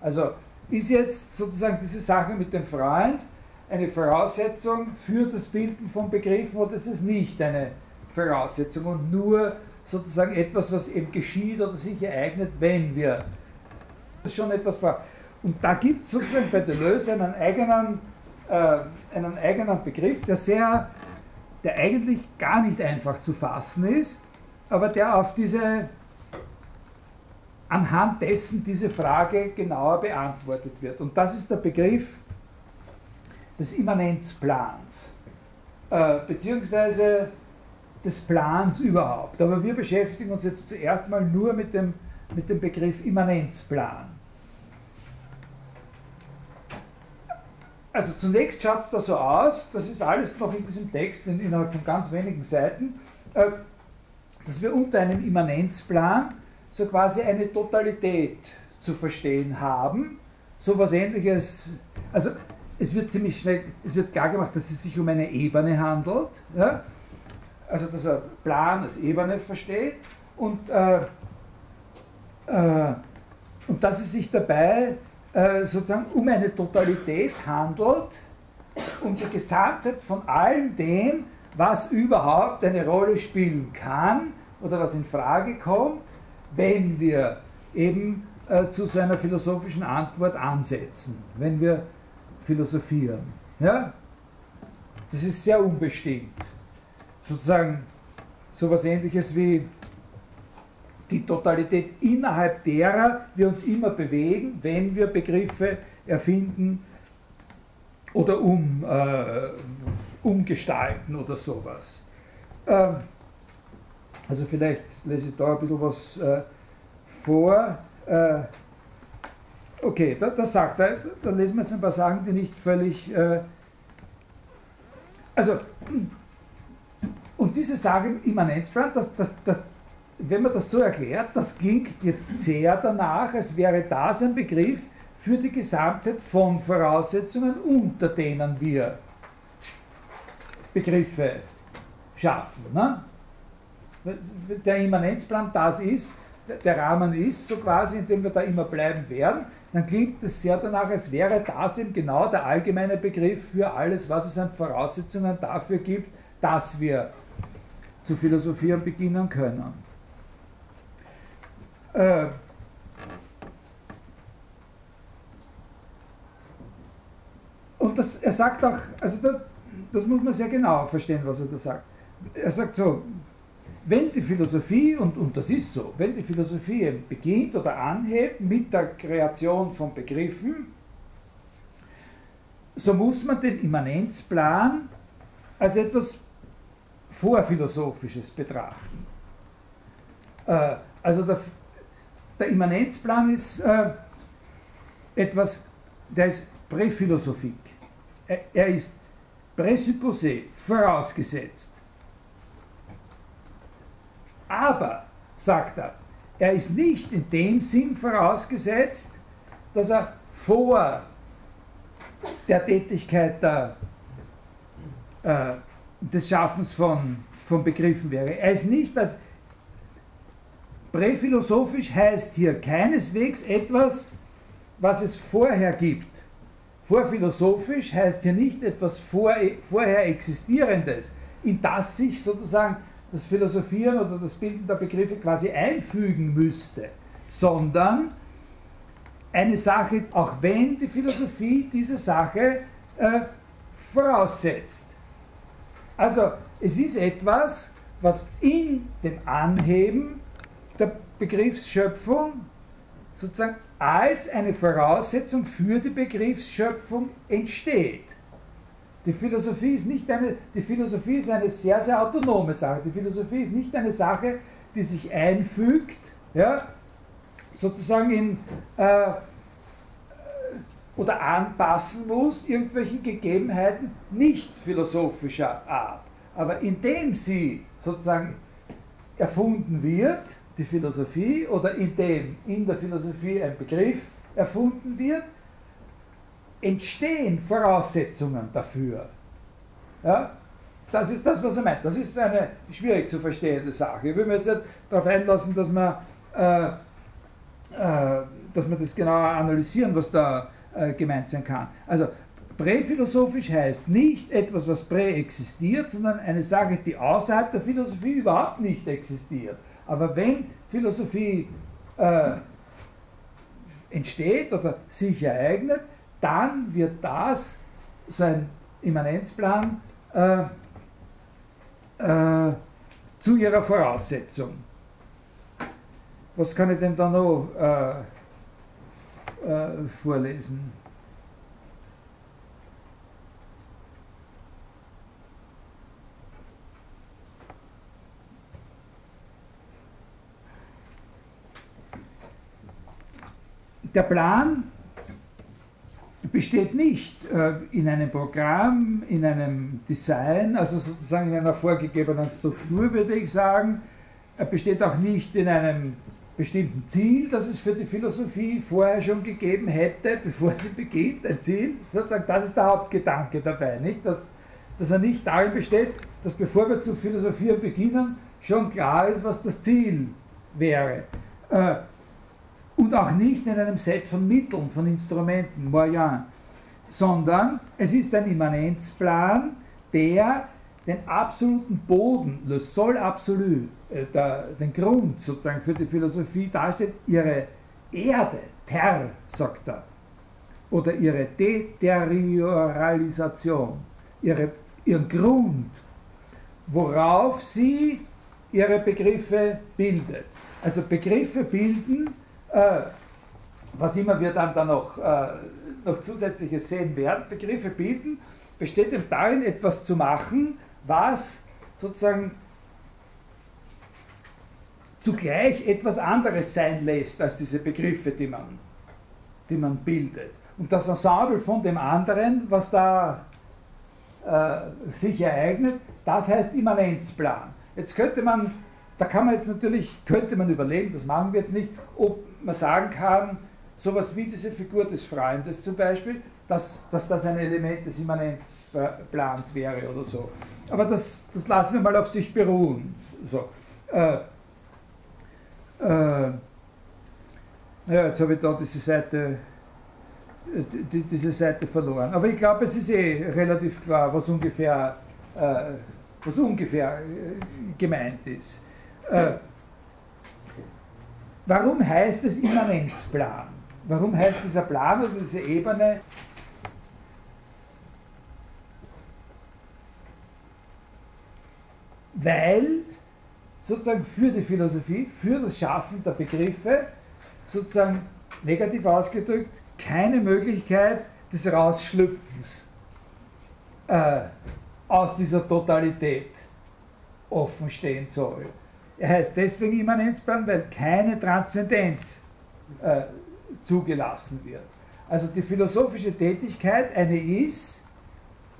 Also ist jetzt sozusagen diese Sache mit dem Freund eine Voraussetzung für das Bilden von Begriffen oder ist es nicht eine Voraussetzung und nur sozusagen etwas, was eben geschieht oder sich ereignet, wenn wir das ist schon etwas vor. Und da gibt es sozusagen bei Deleuze einen eigenen, äh, einen eigenen Begriff, der sehr, der eigentlich gar nicht einfach zu fassen ist, aber der auf diese, anhand dessen diese Frage genauer beantwortet wird. Und das ist der Begriff des Immanenzplans, äh, beziehungsweise des Plans überhaupt. Aber wir beschäftigen uns jetzt zuerst mal nur mit dem, mit dem Begriff Immanenzplan. Also zunächst schaut es da so aus, das ist alles noch in diesem Text in, innerhalb von ganz wenigen Seiten, äh, dass wir unter einem Immanenzplan so quasi eine Totalität zu verstehen haben, so was ähnliches, also es wird ziemlich schnell, es wird klar gemacht, dass es sich um eine Ebene handelt. Ja? Also dass er Plan als Ebene versteht und, äh, äh, und dass es sich dabei äh, sozusagen um eine Totalität handelt, um die Gesamtheit von allem dem, was überhaupt eine Rolle spielen kann oder was in Frage kommt, wenn wir eben äh, zu so einer philosophischen Antwort ansetzen, wenn wir philosophieren. Ja? Das ist sehr unbestimmt. Sozusagen so etwas ähnliches wie die Totalität, innerhalb derer wir uns immer bewegen, wenn wir Begriffe erfinden oder um, äh, umgestalten oder sowas. Ähm, also vielleicht lese ich da ein bisschen was äh, vor. Äh, Okay, da, das sagt er. Da lesen wir jetzt ein paar Sachen, die nicht völlig. Äh, also, und diese Sache im Immanenzplan, das, das, das, wenn man das so erklärt, das klingt jetzt sehr danach, als wäre das ein Begriff für die Gesamtheit von Voraussetzungen, unter denen wir Begriffe schaffen. Ne? Der Immanenzplan das ist, der Rahmen ist, so quasi, in dem wir da immer bleiben werden, dann klingt es sehr danach, als wäre das eben genau der allgemeine Begriff für alles, was es an Voraussetzungen dafür gibt, dass wir zu philosophieren beginnen können. Äh, und das, er sagt auch, also das, das muss man sehr genau verstehen, was er da sagt. Er sagt so, wenn die Philosophie, und, und das ist so, wenn die Philosophie beginnt oder anhebt mit der Kreation von Begriffen, so muss man den Immanenzplan als etwas Vorphilosophisches betrachten. Äh, also der, der, Immanenzplan ist äh, etwas, der ist Präphilosophik. Er, er ist Präsupposé, vorausgesetzt. Aber, sagt er, er ist nicht in dem Sinn vorausgesetzt, dass er vor der Tätigkeit der, äh, des Schaffens von, von Begriffen wäre. Er ist nicht als präphilosophisch heißt hier keineswegs etwas, was es vorher gibt. Vorphilosophisch heißt hier nicht etwas vor, vorher Existierendes, in das sich sozusagen das Philosophieren oder das Bilden der Begriffe quasi einfügen müsste, sondern eine Sache, auch wenn die Philosophie diese Sache äh, voraussetzt. Also es ist etwas, was in dem Anheben der Begriffsschöpfung sozusagen als eine Voraussetzung für die Begriffsschöpfung entsteht. Die Philosophie ist nicht eine, die Philosophie ist eine sehr, sehr autonome Sache. Die Philosophie ist nicht eine Sache, die sich einfügt, ja, sozusagen in äh, oder anpassen muss irgendwelchen Gegebenheiten nicht philosophischer Art. Aber indem sie sozusagen erfunden wird, die Philosophie, oder indem in der Philosophie ein Begriff erfunden wird, entstehen Voraussetzungen dafür. Ja? Das ist das, was er meint. Das ist eine schwierig zu verstehende Sache. Ich will mir jetzt nicht darauf einlassen, dass man, äh, äh, dass wir das genauer analysieren, was da äh, gemeint sein kann. Also präphilosophisch heißt nicht etwas, was präexistiert, sondern eine Sache, die außerhalb der Philosophie überhaupt nicht existiert. Aber wenn Philosophie äh, entsteht oder sich ereignet, dann wird das, so ein Immanenzplan, äh, äh, zu ihrer Voraussetzung. Was kann ich denn da noch äh, äh vorlesen? Der Plan besteht nicht äh, in einem Programm, in einem Design, also sozusagen in einer vorgegebenen Struktur, würde ich sagen. Er besteht auch nicht in einem bestimmten Ziel, das es für die Philosophie vorher schon gegeben hätte, bevor sie beginnt, ein Ziel. Sozusagen, das ist der Hauptgedanke dabei, nicht? Dass, dass er nicht darin besteht, dass bevor wir zu philosophieren beginnen, schon klar ist, was das Ziel wäre. Äh, und auch nicht in einem Set von Mitteln, von Instrumenten, Moyen, sondern es ist ein Immanenzplan, der den absoluten Boden, le sol absolu, äh, der, den Grund sozusagen für die Philosophie darstellt, ihre Erde, Ter, sagt er, oder ihre Deterioralisation, ihre, ihren Grund, worauf sie ihre Begriffe bildet. Also Begriffe bilden äh, was immer wir dann, dann noch, äh, noch zusätzliches sehen werden, Begriffe bilden, besteht eben darin, etwas zu machen, was sozusagen zugleich etwas anderes sein lässt als diese Begriffe, die man, die man bildet. Und das Ensemble von dem anderen, was da äh, sich ereignet, das heißt Immanenzplan. Jetzt könnte man, da kann man jetzt natürlich, könnte man überlegen, das machen wir jetzt nicht, ob man sagen kann, sowas wie diese Figur des Freundes zum Beispiel, dass, dass das ein Element des Immanenzplans wäre oder so. Aber das, das lassen wir mal auf sich beruhen. So. Äh, äh, ja, jetzt habe ich da diese Seite, die, diese Seite verloren. Aber ich glaube, es ist eh relativ klar, was ungefähr, äh, was ungefähr äh, gemeint ist. Warum heißt es Immanenzplan? Warum heißt dieser Plan oder diese Ebene weil sozusagen für die Philosophie, für das Schaffen der Begriffe, sozusagen negativ ausgedrückt, keine Möglichkeit des Rausschlüpfens äh, aus dieser Totalität offen stehen soll. Er heißt deswegen Immanenzplan, weil keine Transzendenz äh, zugelassen wird. Also die philosophische Tätigkeit eine ist,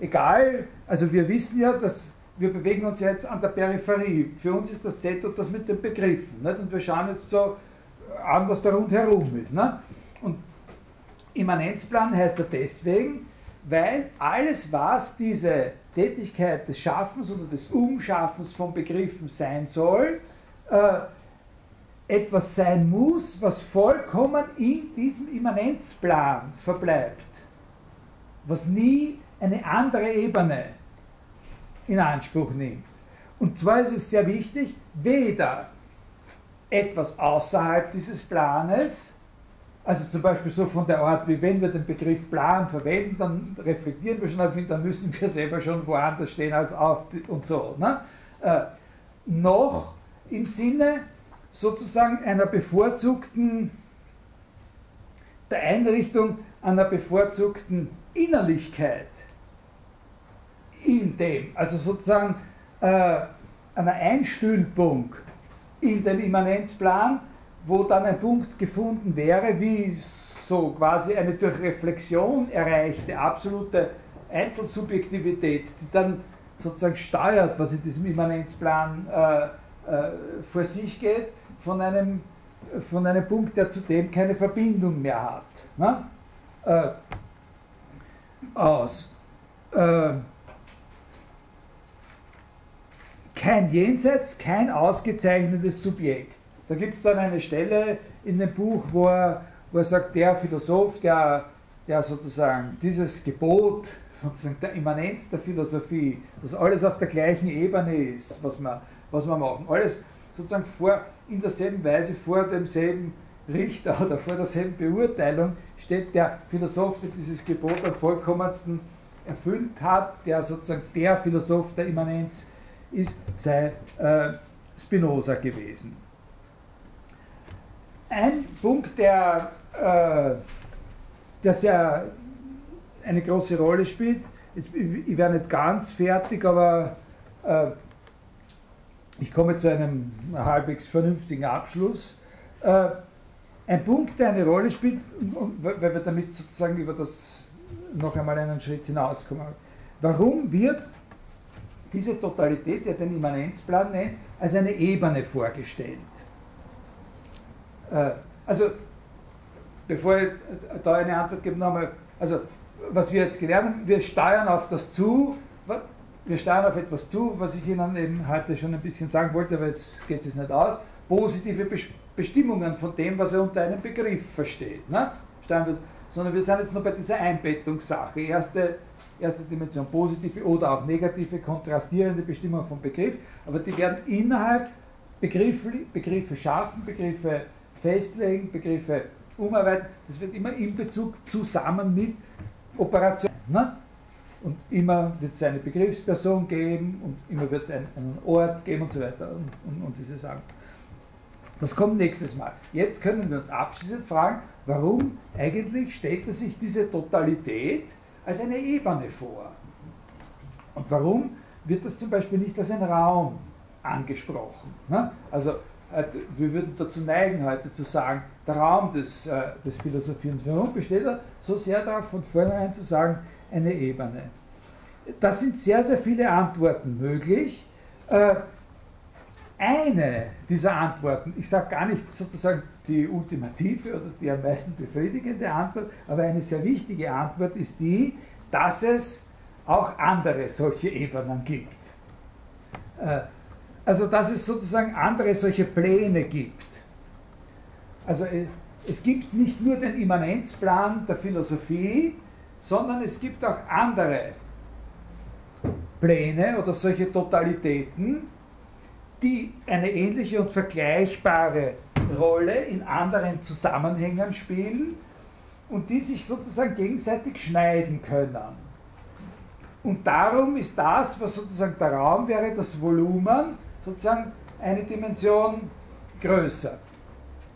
egal, also wir wissen ja, dass wir bewegen uns jetzt an der Peripherie. Für uns ist das Zentrum das mit den Begriffen. Nicht? Und wir schauen jetzt so an, was da rundherum ist. Nicht? Und Immanenzplan heißt er deswegen, weil alles, was diese Tätigkeit des Schaffens oder des Umschaffens von Begriffen sein soll, äh, etwas sein muss, was vollkommen in diesem Immanenzplan verbleibt, was nie eine andere Ebene in Anspruch nimmt. Und zwar ist es sehr wichtig, weder etwas außerhalb dieses Planes, also zum Beispiel so von der Art, wie wenn wir den Begriff Plan verwenden, dann reflektieren wir schon, dann müssen wir selber schon woanders stehen als auf und so. Ne? Äh, noch im Sinne sozusagen einer bevorzugten, der Einrichtung einer bevorzugten Innerlichkeit in dem, also sozusagen äh, einer Einstülpung in den Immanenzplan, wo dann ein Punkt gefunden wäre, wie so quasi eine durch Reflexion erreichte absolute Einzelsubjektivität, die dann sozusagen steuert, was in diesem Immanenzplan äh, äh, vor sich geht, von einem, von einem Punkt, der zudem keine Verbindung mehr hat, ne? äh, aus. Äh, kein Jenseits, kein ausgezeichnetes Subjekt. Da gibt es dann eine Stelle in dem Buch, wo er, wo er sagt, der Philosoph, der, der sozusagen dieses Gebot sozusagen der Immanenz der Philosophie, dass alles auf der gleichen Ebene ist, was wir, was wir machen. Alles sozusagen vor, in derselben Weise vor demselben Richter oder vor derselben Beurteilung steht der Philosoph, der dieses Gebot am vollkommensten erfüllt hat, der sozusagen der Philosoph der Immanenz ist, sei äh, Spinoza gewesen. Ein Punkt, der, äh, der sehr eine große Rolle spielt, ich wäre nicht ganz fertig, aber äh, ich komme zu einem halbwegs vernünftigen Abschluss. Äh, ein Punkt, der eine Rolle spielt, weil wir damit sozusagen über das noch einmal einen Schritt hinauskommen. Warum wird diese Totalität, der den Immanenzplan nennt, als eine Ebene vorgestellt. Äh, also, bevor ich da eine Antwort gebe, nochmal, also was wir jetzt gelernt haben, wir steuern auf das zu, wir steuern auf etwas zu, was ich Ihnen eben heute schon ein bisschen sagen wollte, aber jetzt geht es nicht aus, positive Bestimmungen von dem, was er unter einem Begriff versteht. Ne? Sondern wir sind jetzt noch bei dieser Einbettungssache. Erste erste Dimension positive oder auch negative, kontrastierende Bestimmung vom Begriff, aber die werden innerhalb Begriffe, Begriffe schaffen, Begriffe festlegen, Begriffe umarbeiten. Das wird immer in Bezug zusammen mit Operationen. Ne? Und immer wird es eine Begriffsperson geben und immer wird es einen, Ort geben und so weiter und, und, und diese Sachen. Das kommt nächstes Mal. Jetzt können wir uns abschließend fragen, warum eigentlich stellt sich diese Totalität als eine Ebene vor. Und warum wird das zum Beispiel nicht als ein Raum angesprochen? Ne? Also wir würden dazu neigen, heute zu sagen, der Raum des, äh, des Philosophierens. Warum besteht er so sehr darauf, von vornherein zu sagen, eine Ebene? Da sind sehr, sehr viele Antworten möglich. Äh, eine dieser Antworten, ich sage gar nicht sozusagen die ultimative oder die am meisten befriedigende Antwort, aber eine sehr wichtige Antwort ist die, dass es auch andere solche Ebenen gibt. Äh, also dass es sozusagen andere solche Pläne gibt. Also äh, es gibt nicht nur den Immanenzplan der Philosophie, sondern es gibt auch andere Pläne oder solche Totalitäten, die eine ähnliche und vergleichbare Rolle in anderen Zusammenhängen spielen und die sich sozusagen gegenseitig schneiden können. Und darum ist das, was sozusagen der Raum wäre, das Volumen, sozusagen eine Dimension größer.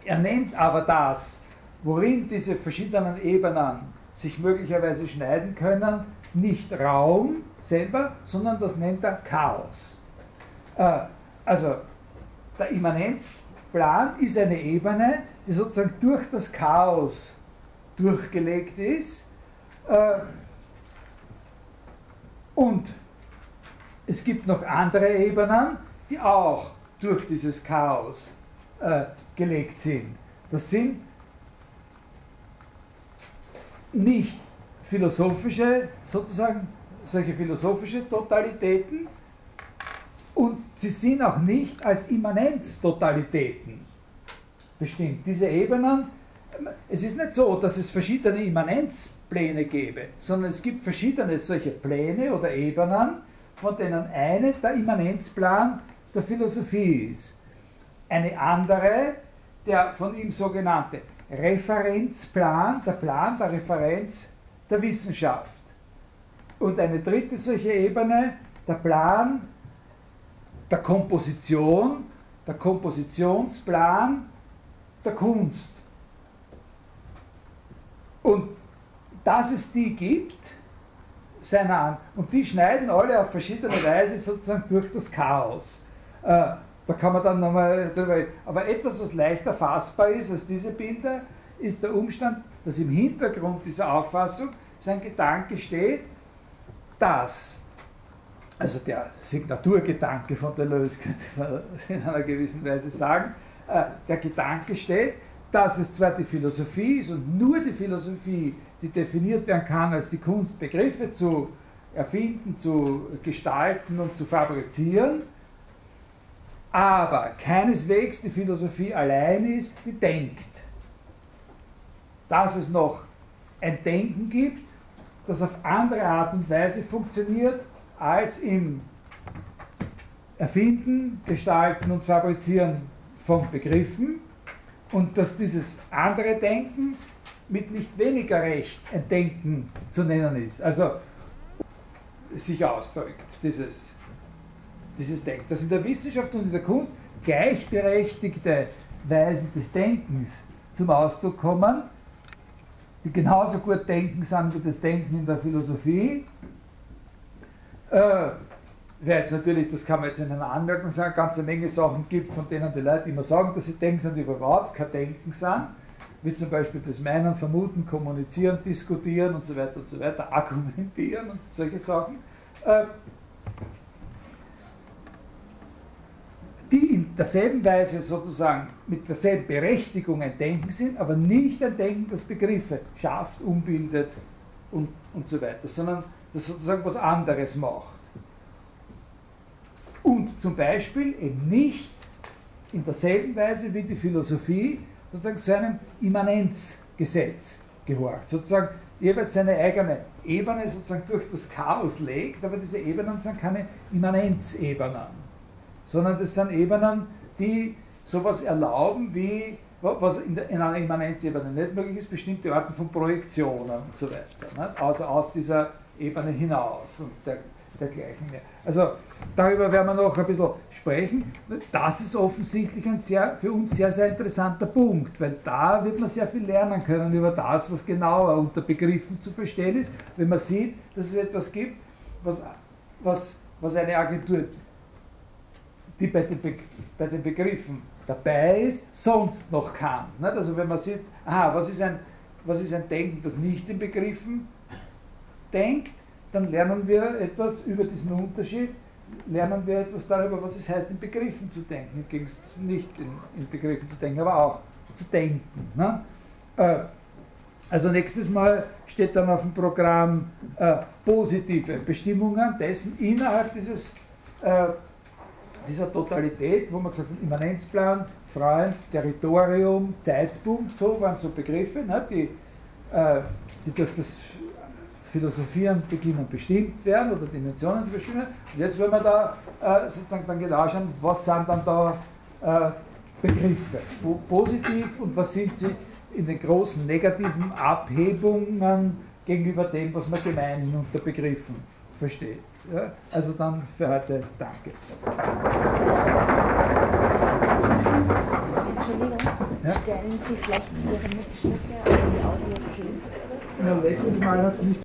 Er nennt aber das, worin diese verschiedenen Ebenen sich möglicherweise schneiden können, nicht Raum selber, sondern das nennt er Chaos. Äh, also der Immanenzplan ist eine Ebene, die sozusagen durch das Chaos durchgelegt ist. Äh, und es gibt noch andere Ebenen, die auch durch dieses Chaos äh, gelegt sind. Das sind nicht philosophische, sozusagen solche philosophische Totalitäten und sie sind auch nicht als Immanenztotalitäten bestimmt. Diese Ebenen, es ist nicht so, dass es verschiedene Immanenzpläne gäbe, sondern es gibt verschiedene solche Pläne oder Ebenen, von denen eine der Immanenzplan der Philosophie ist. Eine andere, der von ihm sogenannte Referenzplan, der Plan der Referenz der Wissenschaft. Und eine dritte solche Ebene, der Plan der Komposition, der Kompositionsplan der Kunst. Und dass es die gibt, seiner an. Und die schneiden alle auf verschiedene Weise sozusagen durch das Chaos. Da kann man dann nochmal drüber reden. Aber etwas, was leichter fassbar ist als diese Bilder, ist der Umstand, dass im Hintergrund dieser Auffassung sein Gedanke steht, dass, also der Signaturgedanke von Deleuze könnte man [LAUGHS] in einer gewissen Weise sagen, äh, der Gedanke steht, dass es zwar die Philosophie ist und nur die Philosophie, die definiert werden kann, als die Kunst Begriffe zu erfinden, zu gestalten und zu fabrizieren, aber keineswegs die Philosophie allein ist, die denkt. Dass es noch ein Denken gibt, das auf andere Art und Weise funktioniert als im Erfinden, Gestalten und Fabrizieren von Begriffen und dass dieses andere Denken mit nicht weniger Recht ein Denken zu nennen ist. Also sich ausdrückt, dieses dieses Denken. Dass in der Wissenschaft und in der Kunst gleichberechtigte Weisen des Denkens zum Ausdruck kommen, die genauso gut denken sind wie das Denken in der Philosophie. Äh, Wer jetzt natürlich, das kann man jetzt in einer Anmerkung sagen, eine ganze Menge Sachen gibt, von denen die Leute immer sagen, dass sie denken sind, die überhaupt kein Denken sind, wie zum Beispiel das Meinen, Vermuten, Kommunizieren, Diskutieren und so weiter und so weiter, [LAUGHS] argumentieren und solche Sachen. Äh, die in derselben Weise sozusagen mit derselben Berechtigung ein Denken sind, aber nicht ein Denken, das Begriffe schafft, umbildet und, und so weiter, sondern das sozusagen was anderes macht. Und zum Beispiel eben nicht in derselben Weise wie die Philosophie sozusagen zu einem Immanenzgesetz gehorcht, sozusagen jeweils seine eigene Ebene sozusagen durch das Chaos legt, aber diese Ebenen sind keine Immanenzebenen sondern das sind Ebenen, die sowas erlauben wie, was in, der, in einer Immanenzebene nicht möglich ist, bestimmte Arten von Projektionen und so weiter. Nicht? Also aus dieser Ebene hinaus und der, dergleichen mehr. Also darüber werden wir noch ein bisschen sprechen. Das ist offensichtlich ein sehr, für uns sehr, sehr interessanter Punkt, weil da wird man sehr viel lernen können über das, was genauer unter Begriffen zu verstehen ist, wenn man sieht, dass es etwas gibt, was, was, was eine Agentur die bei den, Be bei den Begriffen dabei ist, sonst noch kann. Nicht? Also wenn man sieht, aha, was ist, ein, was ist ein Denken, das nicht in Begriffen denkt, dann lernen wir etwas über diesen Unterschied lernen wir etwas darüber, was es heißt, in Begriffen zu denken. Im Gegensatz nicht in, in Begriffen zu denken, aber auch zu denken. Ne? Äh, also nächstes Mal steht dann auf dem Programm äh, positive Bestimmungen dessen innerhalb dieses, äh, dieser Totalität, wo man gesagt hat, Immanenzplan, Freund, Territorium, Zeitpunkt, so waren so Begriffe, ne, die, äh, die durch das Philosophieren beginnen bestimmt werden oder Dimensionen bestimmen. Und jetzt wenn wir da äh, sozusagen dann genau schauen, was sind dann da äh, Begriffe, positiv und was sind sie in den großen negativen Abhebungen gegenüber dem, was man gemeinhin unter Begriffen versteht. Ja, also dann für heute danke. Entschuldigung, ja? stellen Sie vielleicht Ihre Mitschnitte auf die Audiothek? Ja, letztes Mal hat es nicht